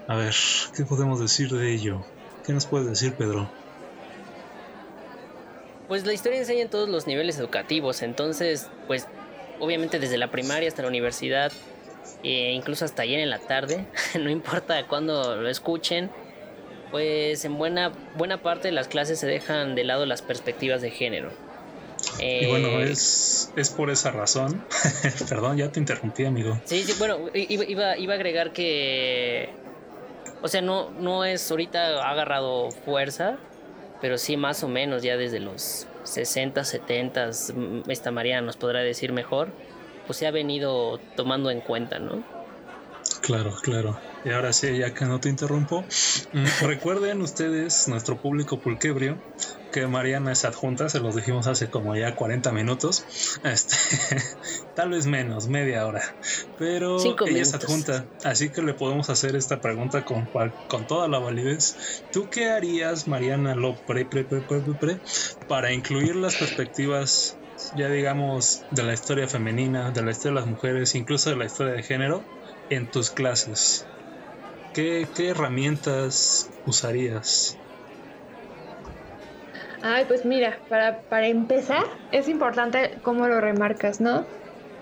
A ver, ¿qué podemos decir de ello? ¿Qué nos puedes decir, Pedro? Pues la historia enseña en todos los niveles educativos, entonces, pues obviamente desde la primaria hasta la universidad, e incluso hasta ayer en la tarde, [LAUGHS] no importa cuándo lo escuchen, pues en buena, buena parte de las clases se dejan de lado las perspectivas de género. y bueno, eh, es, es por esa razón. [LAUGHS] Perdón, ya te interrumpí, amigo. Sí, sí, bueno, iba, iba a agregar que o sea, no, no es ahorita ha agarrado fuerza, pero sí más o menos ya desde los 60, 70, esta María nos podrá decir mejor, pues se ha venido tomando en cuenta, ¿no? Claro, claro. Y ahora sí, ya que no te interrumpo, mm, [LAUGHS] recuerden ustedes, nuestro público pulquebrio, que Mariana es adjunta, se los dijimos hace como ya 40 minutos, este, [LAUGHS] tal vez menos, media hora, pero ella es adjunta, así que le podemos hacer esta pregunta con, con toda la validez. ¿Tú qué harías, Mariana Lopre, pre, pre, pre, para incluir las perspectivas, ya digamos, de la historia femenina, de la historia de las mujeres, incluso de la historia de género, en tus clases? ¿Qué, qué herramientas usarías? Ay, pues mira, para, para empezar, es importante cómo lo remarcas, ¿no?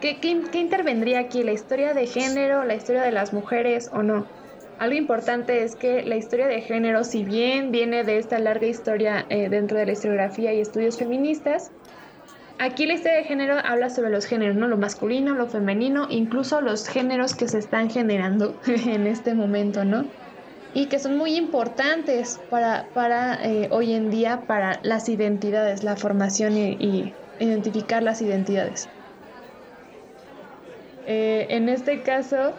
¿Qué, ¿Qué, intervendría aquí? ¿La historia de género, la historia de las mujeres o no? Algo importante es que la historia de género, si bien viene de esta larga historia eh, dentro de la historiografía y estudios feministas, aquí la historia de género habla sobre los géneros, ¿no? Lo masculino, lo femenino, incluso los géneros que se están generando [LAUGHS] en este momento, ¿no? y que son muy importantes para, para eh, hoy en día para las identidades, la formación y, identificar las identidades. Eh, en este caso,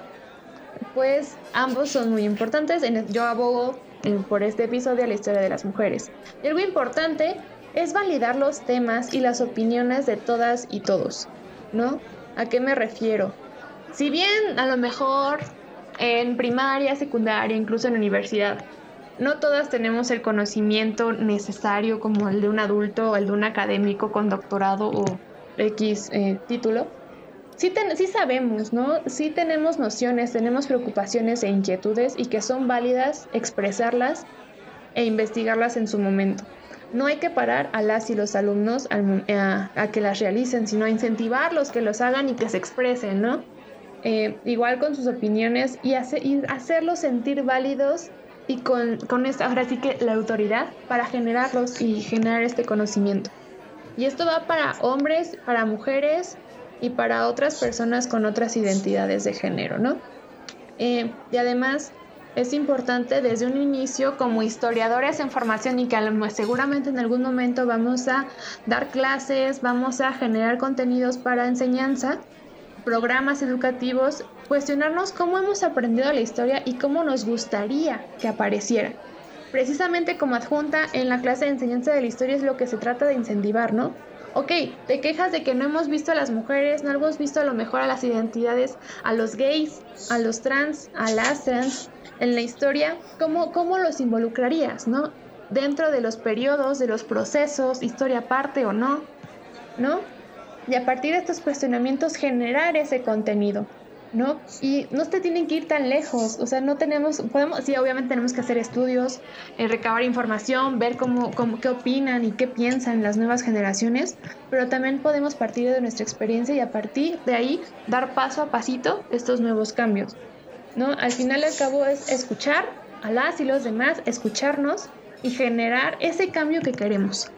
pues ambos son muy importantes. Yo abogo eh, por este episodio a la historia de las mujeres. Y algo importante es validar los temas y las opiniones de todas y todos, ¿no? ¿A qué me refiero? Si bien a lo mejor en primaria, secundaria, incluso en universidad. No todas tenemos el conocimiento necesario como el de un adulto o el de un académico con doctorado o X eh, título. Sí, sí sabemos, ¿no? Sí tenemos nociones, tenemos preocupaciones e inquietudes y que son válidas expresarlas e investigarlas en su momento. No hay que parar a las y los alumnos a, a que las realicen, sino a incentivarlos que los hagan y que se expresen, ¿no? Eh, igual con sus opiniones y, hacerlos sentir válidos y con, con esta, ahora sí que la autoridad para generarlos y generar este conocimiento. Y esto va para hombres, para mujeres y para otras personas con otras identidades de género, ¿no? Eh, y además es importante desde un inicio como historiadores en formación y que seguramente en algún momento vamos a dar clases, vamos a generar contenidos para enseñanza, programas educativos, cuestionarnos cómo hemos aprendido la historia y cómo nos gustaría que apareciera. Precisamente como adjunta en la clase de enseñanza de la historia es lo que se trata de incentivar, ¿no? Ok, te quejas de que no hemos visto a las mujeres, no hemos visto a lo mejor a las identidades, a los gays, a los trans, a las trans en la historia, ¿cómo, cómo los involucrarías, ¿no? Dentro de los periodos, de los procesos, historia aparte o no, ¿no? y a partir de estos cuestionamientos generar ese contenido. ¿no? Y no te tienen que ir tan lejos, o sea, no tenemos, podemos, sí, obviamente tenemos que hacer estudios, eh, recabar información, ver cómo, cómo, qué opinan y qué piensan las nuevas generaciones, pero también podemos partir de nuestra experiencia y a partir de ahí dar paso a pasito estos nuevos cambios, ¿no? Al final al cabo es escuchar a las y los demás, escucharnos y generar ese cambio que queremos.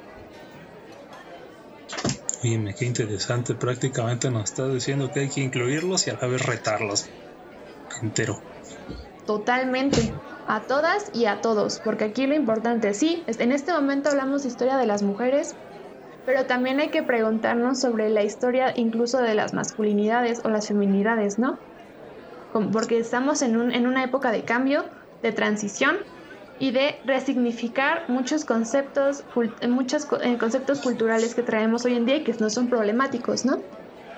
Dime, qué interesante. Prácticamente nos está diciendo que hay que incluirlos y a la vez retarlos. Entero. Totalmente. A todas y a todos. Porque aquí lo importante, sí, en este momento hablamos de historia de las mujeres, pero también hay que preguntarnos sobre la historia incluso de las masculinidades o las feminidades, ¿no? Porque estamos en, un, en una época de cambio, de transición y de resignificar muchos conceptos, muchos eh, conceptos culturales que traemos hoy en día y que no son problemáticos, ¿no?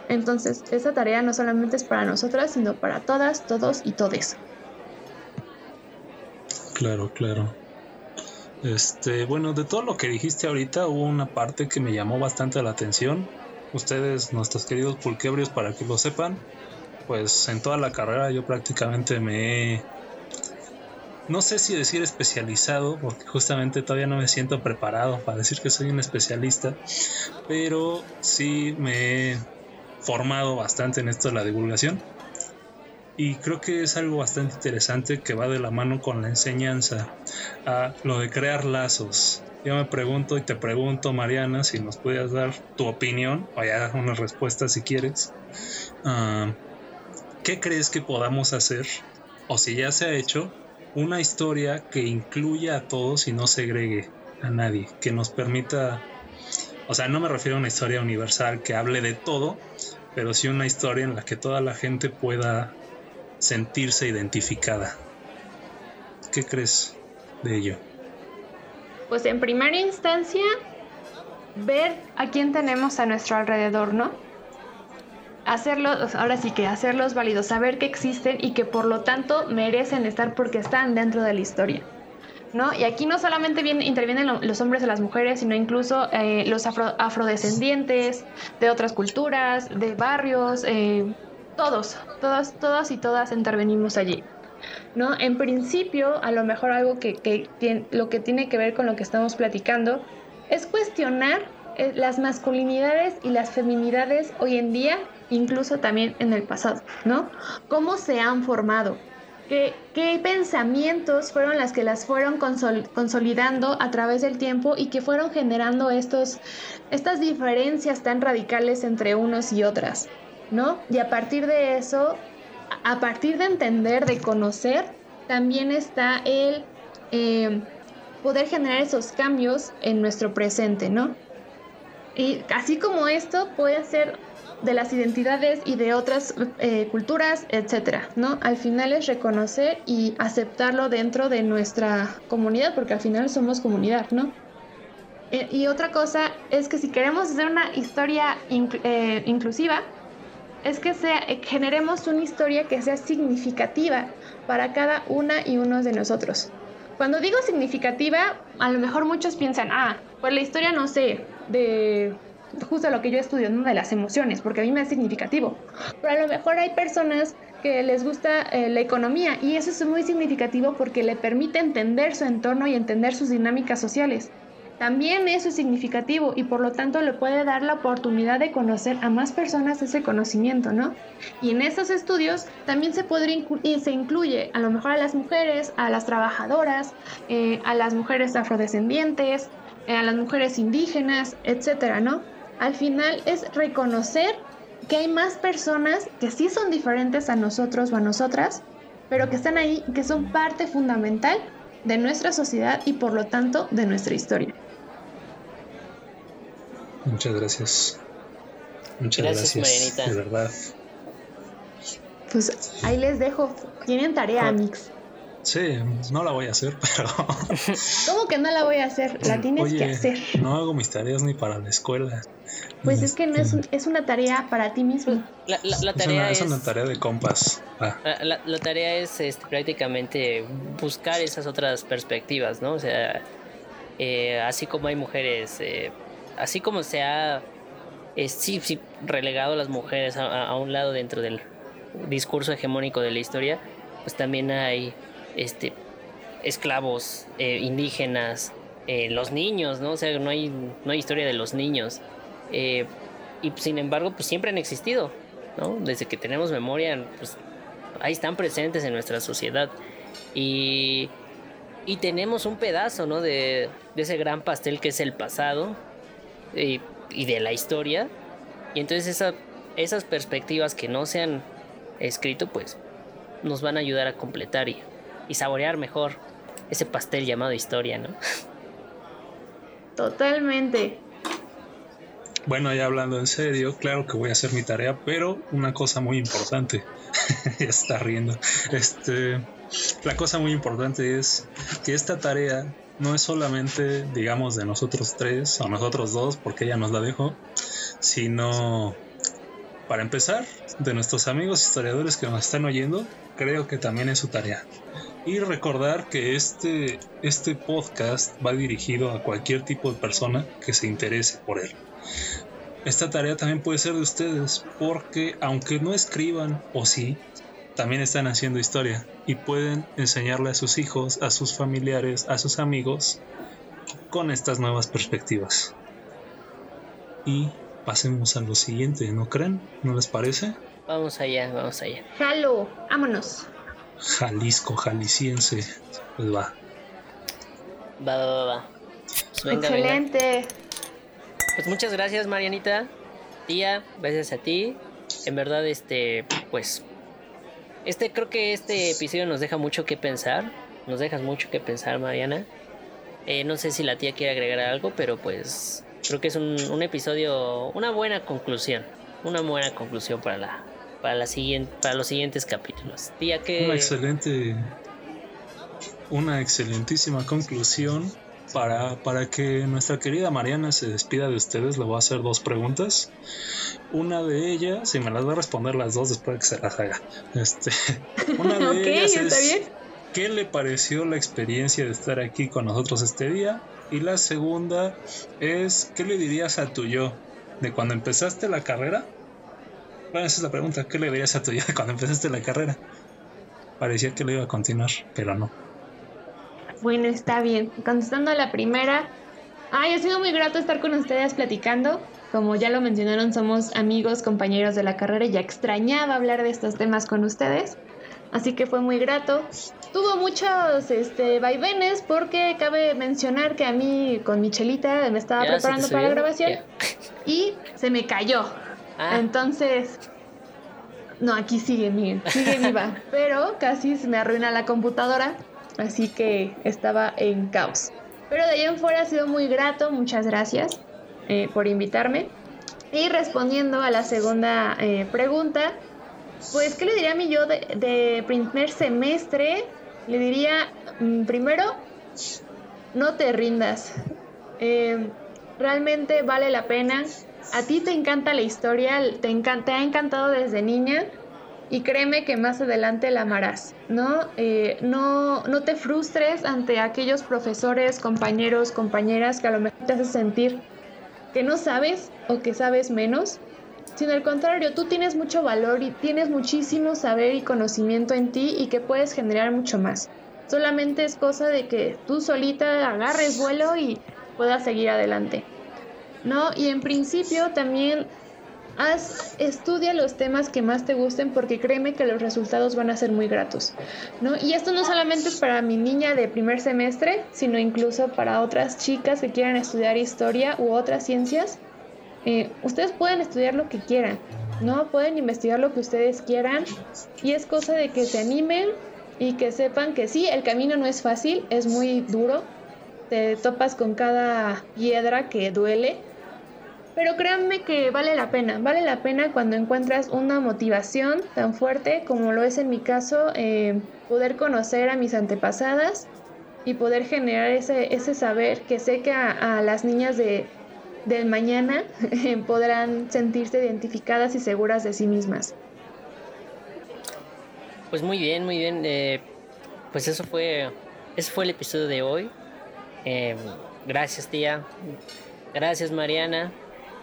Entonces, esa tarea no solamente es para nosotras, sino para todas, todos y todes. Claro, claro. Este, bueno, de todo lo que dijiste ahorita, hubo una parte que me llamó bastante la atención. Ustedes, nuestros queridos pulquebrios, para que lo sepan, pues en toda la carrera yo prácticamente me he no sé si decir especializado, porque justamente todavía no me siento preparado para decir que soy un especialista, pero sí me he formado bastante en esto de la divulgación. Y creo que es algo bastante interesante que va de la mano con la enseñanza a lo de crear lazos. Yo me pregunto y te pregunto, Mariana, si nos puedes dar tu opinión, o ya una respuesta si quieres. Ah, ¿Qué crees que podamos hacer? O si ya se ha hecho, una historia que incluya a todos y no segregue a nadie, que nos permita, o sea, no me refiero a una historia universal que hable de todo, pero sí una historia en la que toda la gente pueda sentirse identificada. ¿Qué crees de ello? Pues en primera instancia, ver a quién tenemos a nuestro alrededor, ¿no? Hacerlos, ahora sí que hacerlos válidos, saber que existen y que por lo tanto merecen estar porque están dentro de la historia. ¿No? Y aquí no solamente intervienen los hombres o las mujeres, sino incluso eh, los afrodescendientes de otras culturas, de barrios, eh, todos, todas, y todas intervenimos allí. ¿no? En principio, a lo mejor algo que, que lo que tiene que ver con lo que estamos platicando es cuestionar eh, las masculinidades y las feminidades hoy en día incluso también en el pasado, ¿no? ¿Cómo se han formado? ¿Qué, qué pensamientos fueron las que las fueron consolidando a través del tiempo y que fueron generando estos, estas diferencias tan radicales entre unos y otras, ¿no? Y a partir de eso, a partir de entender, de conocer, también está el eh, poder generar esos cambios en nuestro presente, ¿no? Y así como esto puede ser de las identidades y de otras eh, culturas, etcétera, ¿no? Al final es reconocer y aceptarlo dentro de nuestra comunidad, porque al final somos comunidad, ¿no? Eh, y otra cosa es que si queremos hacer una historia eh, inclusiva, es que sea, generemos una historia que sea significativa para cada una y uno de nosotros. Cuando digo significativa, a lo mejor muchos piensan, ah, pues la historia, no sé, de justo lo que yo estudio, ¿no? De las emociones, porque a mí me es significativo. Pero a lo mejor hay personas que les gusta eh, la economía y eso es muy significativo porque le permite entender su entorno y entender sus dinámicas sociales. También eso es significativo y por lo tanto le puede dar la oportunidad de conocer a más personas ese conocimiento, ¿no? Y en esos estudios también se podría y se incluye a lo mejor a las mujeres, a las trabajadoras, eh, a las mujeres afrodescendientes, eh, a las mujeres indígenas, etcétera, ¿no? Al final es reconocer que hay más personas que sí son diferentes a nosotros o a nosotras, pero que están ahí, que son parte fundamental de nuestra sociedad y por lo tanto de nuestra historia. Muchas gracias. Muchas gracias, de verdad. Pues ahí les dejo. Tienen tarea, Mix. Sí, no la voy a hacer, [LAUGHS] pero. ¿Cómo que no la voy a hacer? La tienes que hacer. No hago mis tareas ni para la escuela. Pues es que no es, es una tarea para ti mismo. La, la, tarea es, una, tarea de compas. Ah. La, tarea es este, prácticamente buscar esas otras perspectivas, ¿no? O sea, eh, así como hay mujeres, eh, así como se ha eh, sí, sí, relegado a las mujeres a, a, un lado dentro del discurso hegemónico de la historia, pues también hay este esclavos indígenas, los niños, ¿no? O sea, no hay, no hay historia de los niños. Eh, y sin embargo, pues siempre han existido, ¿no? Desde que tenemos memoria, pues ahí están presentes en nuestra sociedad. Y, tenemos un pedazo, ¿no? De, ese gran pastel que es el pasado. Y y de la historia. Y entonces esa, esas perspectivas que no se han escrito, pues nos van a ayudar a completar y, y saborear mejor ese pastel llamado historia, ¿no? Totalmente. Bueno, ya hablando en serio, claro que voy a hacer mi tarea, pero una cosa muy importante, [LAUGHS] ya está riendo. Este, la cosa muy importante es que esta tarea no es solamente, digamos, de nosotros tres o nosotros dos, porque ella nos la dejó, sino, para empezar, de nuestros amigos historiadores que nos están oyendo, creo que también es su tarea. Y recordar que este, este podcast va dirigido a cualquier tipo de persona que se interese por él. Esta tarea también puede ser de ustedes porque aunque no escriban o sí, también están haciendo historia y pueden enseñarle a sus hijos, a sus familiares, a sus amigos con estas nuevas perspectivas. Y pasemos a lo siguiente, ¿no creen? ¿No les parece? Vamos allá, vamos allá. Jalo, vámonos. Jalisco, jalisciense. Pues va. Va, va, va. Pues Excelente. Pues muchas gracias, Marianita. Tía, gracias a ti. En verdad, este, pues. Este, creo que este episodio nos deja mucho que pensar. Nos dejas mucho que pensar, Mariana. Eh, no sé si la tía quiere agregar algo, pero pues creo que es un, un episodio, una buena conclusión. Una buena conclusión para la, para la siguiente, para los siguientes capítulos. Que. Una excelente. Una excelentísima conclusión para, para que nuestra querida Mariana se despida de ustedes, le voy a hacer dos preguntas. Una de ellas, y me las voy a responder las dos después de que se las haga. Este, [LAUGHS] una de ellas es, ¿qué le pareció la experiencia de estar aquí con nosotros este día? Y la segunda es, ¿qué le dirías a tu yo de cuando empezaste la carrera? Bueno, esa es la pregunta, ¿qué le dirías a tu yo de [LAUGHS] cuando empezaste la carrera? Parecía que lo iba a continuar, pero no. Bueno, está bien. Contestando a la primera, ay, ha sido muy grato estar con ustedes platicando. Como ya lo mencionaron, somos amigos, compañeros de la carrera y ya extrañaba hablar de estos temas con ustedes. Así que fue muy grato. Tuvo muchos este, vaivenes porque cabe mencionar que a mí con Michelita me estaba preparando para la grabación y se me cayó. Ah. Entonces, no, aquí sigue, miren, sigue viva. [LAUGHS] Pero casi se me arruina la computadora así que estaba en caos. Pero de ahí en fuera ha sido muy grato, muchas gracias eh, por invitarme. Y respondiendo a la segunda eh, pregunta, pues, ¿qué le diría a mí yo de, primer semestre? Le diría, mm, primero, no te rindas. Eh, realmente vale la pena. A ti te encanta la historia, te, te ha encantado desde niña y créeme que más adelante la amarás, ¿no? Eh, no, no te frustres ante aquellos profesores, compañeros, compañeras que a lo mejor te hacen sentir que no sabes o que sabes menos, sino al contrario, tú tienes mucho valor y tienes muchísimo saber y conocimiento en ti y que puedes generar mucho más. Solamente es cosa de que tú solita agarres vuelo y puedas seguir adelante. ¿No? Y en principio también haz, estudia los temas que más te gusten porque créeme que los resultados van a ser muy gratos, ¿no? Y esto no solamente es para mi niña de primer semestre, sino incluso para otras chicas que quieran estudiar historia u otras ciencias. Eh, ustedes pueden estudiar lo que quieran, ¿no? Pueden investigar lo que ustedes quieran y es cosa de que se animen y que sepan que sí, el camino no es fácil, es muy duro, te topas con cada piedra que duele, pero créanme que vale la pena, vale la pena cuando encuentras una motivación tan fuerte como lo es en mi caso, eh, poder conocer a mis antepasadas y poder generar ese, ese saber que sé que a, las niñas de, del mañana [LAUGHS] podrán sentirse identificadas y seguras de sí mismas. Pues muy bien, muy bien. Eh, pues eso fue, ese fue el episodio de hoy. Eh, gracias tía. Gracias Mariana.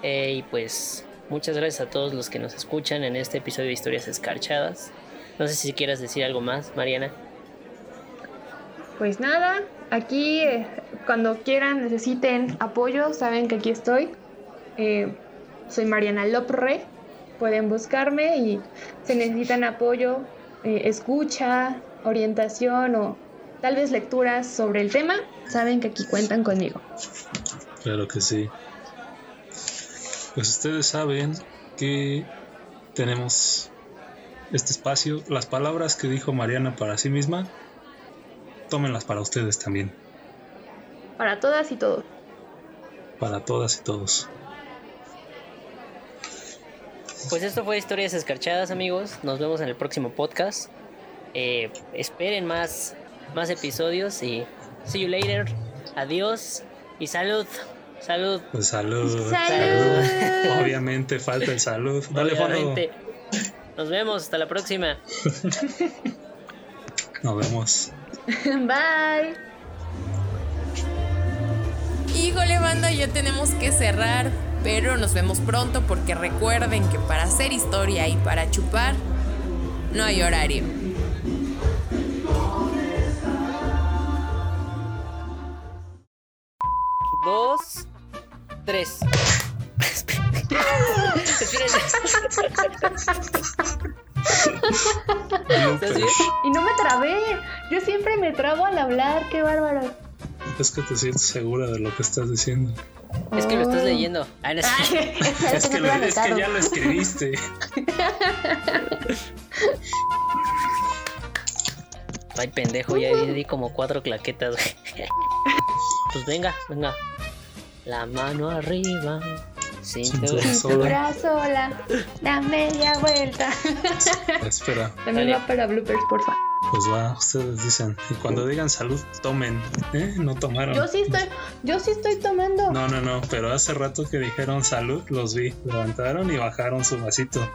Eh, y pues muchas gracias a todos los que nos escuchan en este episodio de Historias Escarchadas. No sé si quieras decir algo más, Mariana. Pues nada, aquí eh, cuando quieran, necesiten apoyo, saben que aquí estoy. Eh, soy Mariana Lopre, pueden buscarme y si necesitan apoyo, escucha, orientación o tal vez lecturas sobre el tema, saben que aquí cuentan conmigo. Claro que sí. Pues ustedes saben que tenemos este espacio. Las palabras que dijo Mariana para sí misma, tómenlas para ustedes también. Para todas y todos. Para todas y todos. Pues esto fue Historias Escarchadas, amigos. Nos vemos en el próximo podcast. Eh, esperen más, más episodios y see you later. Adiós y salud. Salud. Pues salud. salud. Obviamente falta el salud. Dale Obviamente. Nos vemos. Hasta la próxima. [LAUGHS] Nos vemos. Bye. Híjole, banda, ya tenemos que cerrar. Pero nos vemos pronto porque recuerden que para hacer historia y para chupar, no hay horario. Me trago al hablar, qué bárbaro. Es que te sientes segura de lo que estás diciendo. Es que lo estás leyendo. Ah, es, que [LAUGHS] ya lo escribiste. [LAUGHS] Ay, pendejo, ya di como cuatro claquetas. [LAUGHS] pues venga, venga. La mano arriba. Cintura sola. sola. La media vuelta. Espera. También va para bloopers, porfa. Pues va, ustedes dicen. Y cuando digan salud, tomen. ¿Eh? No tomaron. Yo sí estoy, yo sí estoy tomando. No, no, no. Pero hace rato que dijeron salud, los vi. Levantaron y bajaron su vasito.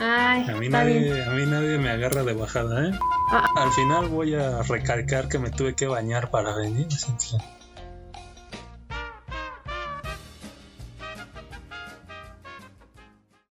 Ay, a mí nadie, a mí nadie me agarra de bajada, ¿eh? Ah. Al final voy a recalcar que me tuve que bañar para venir.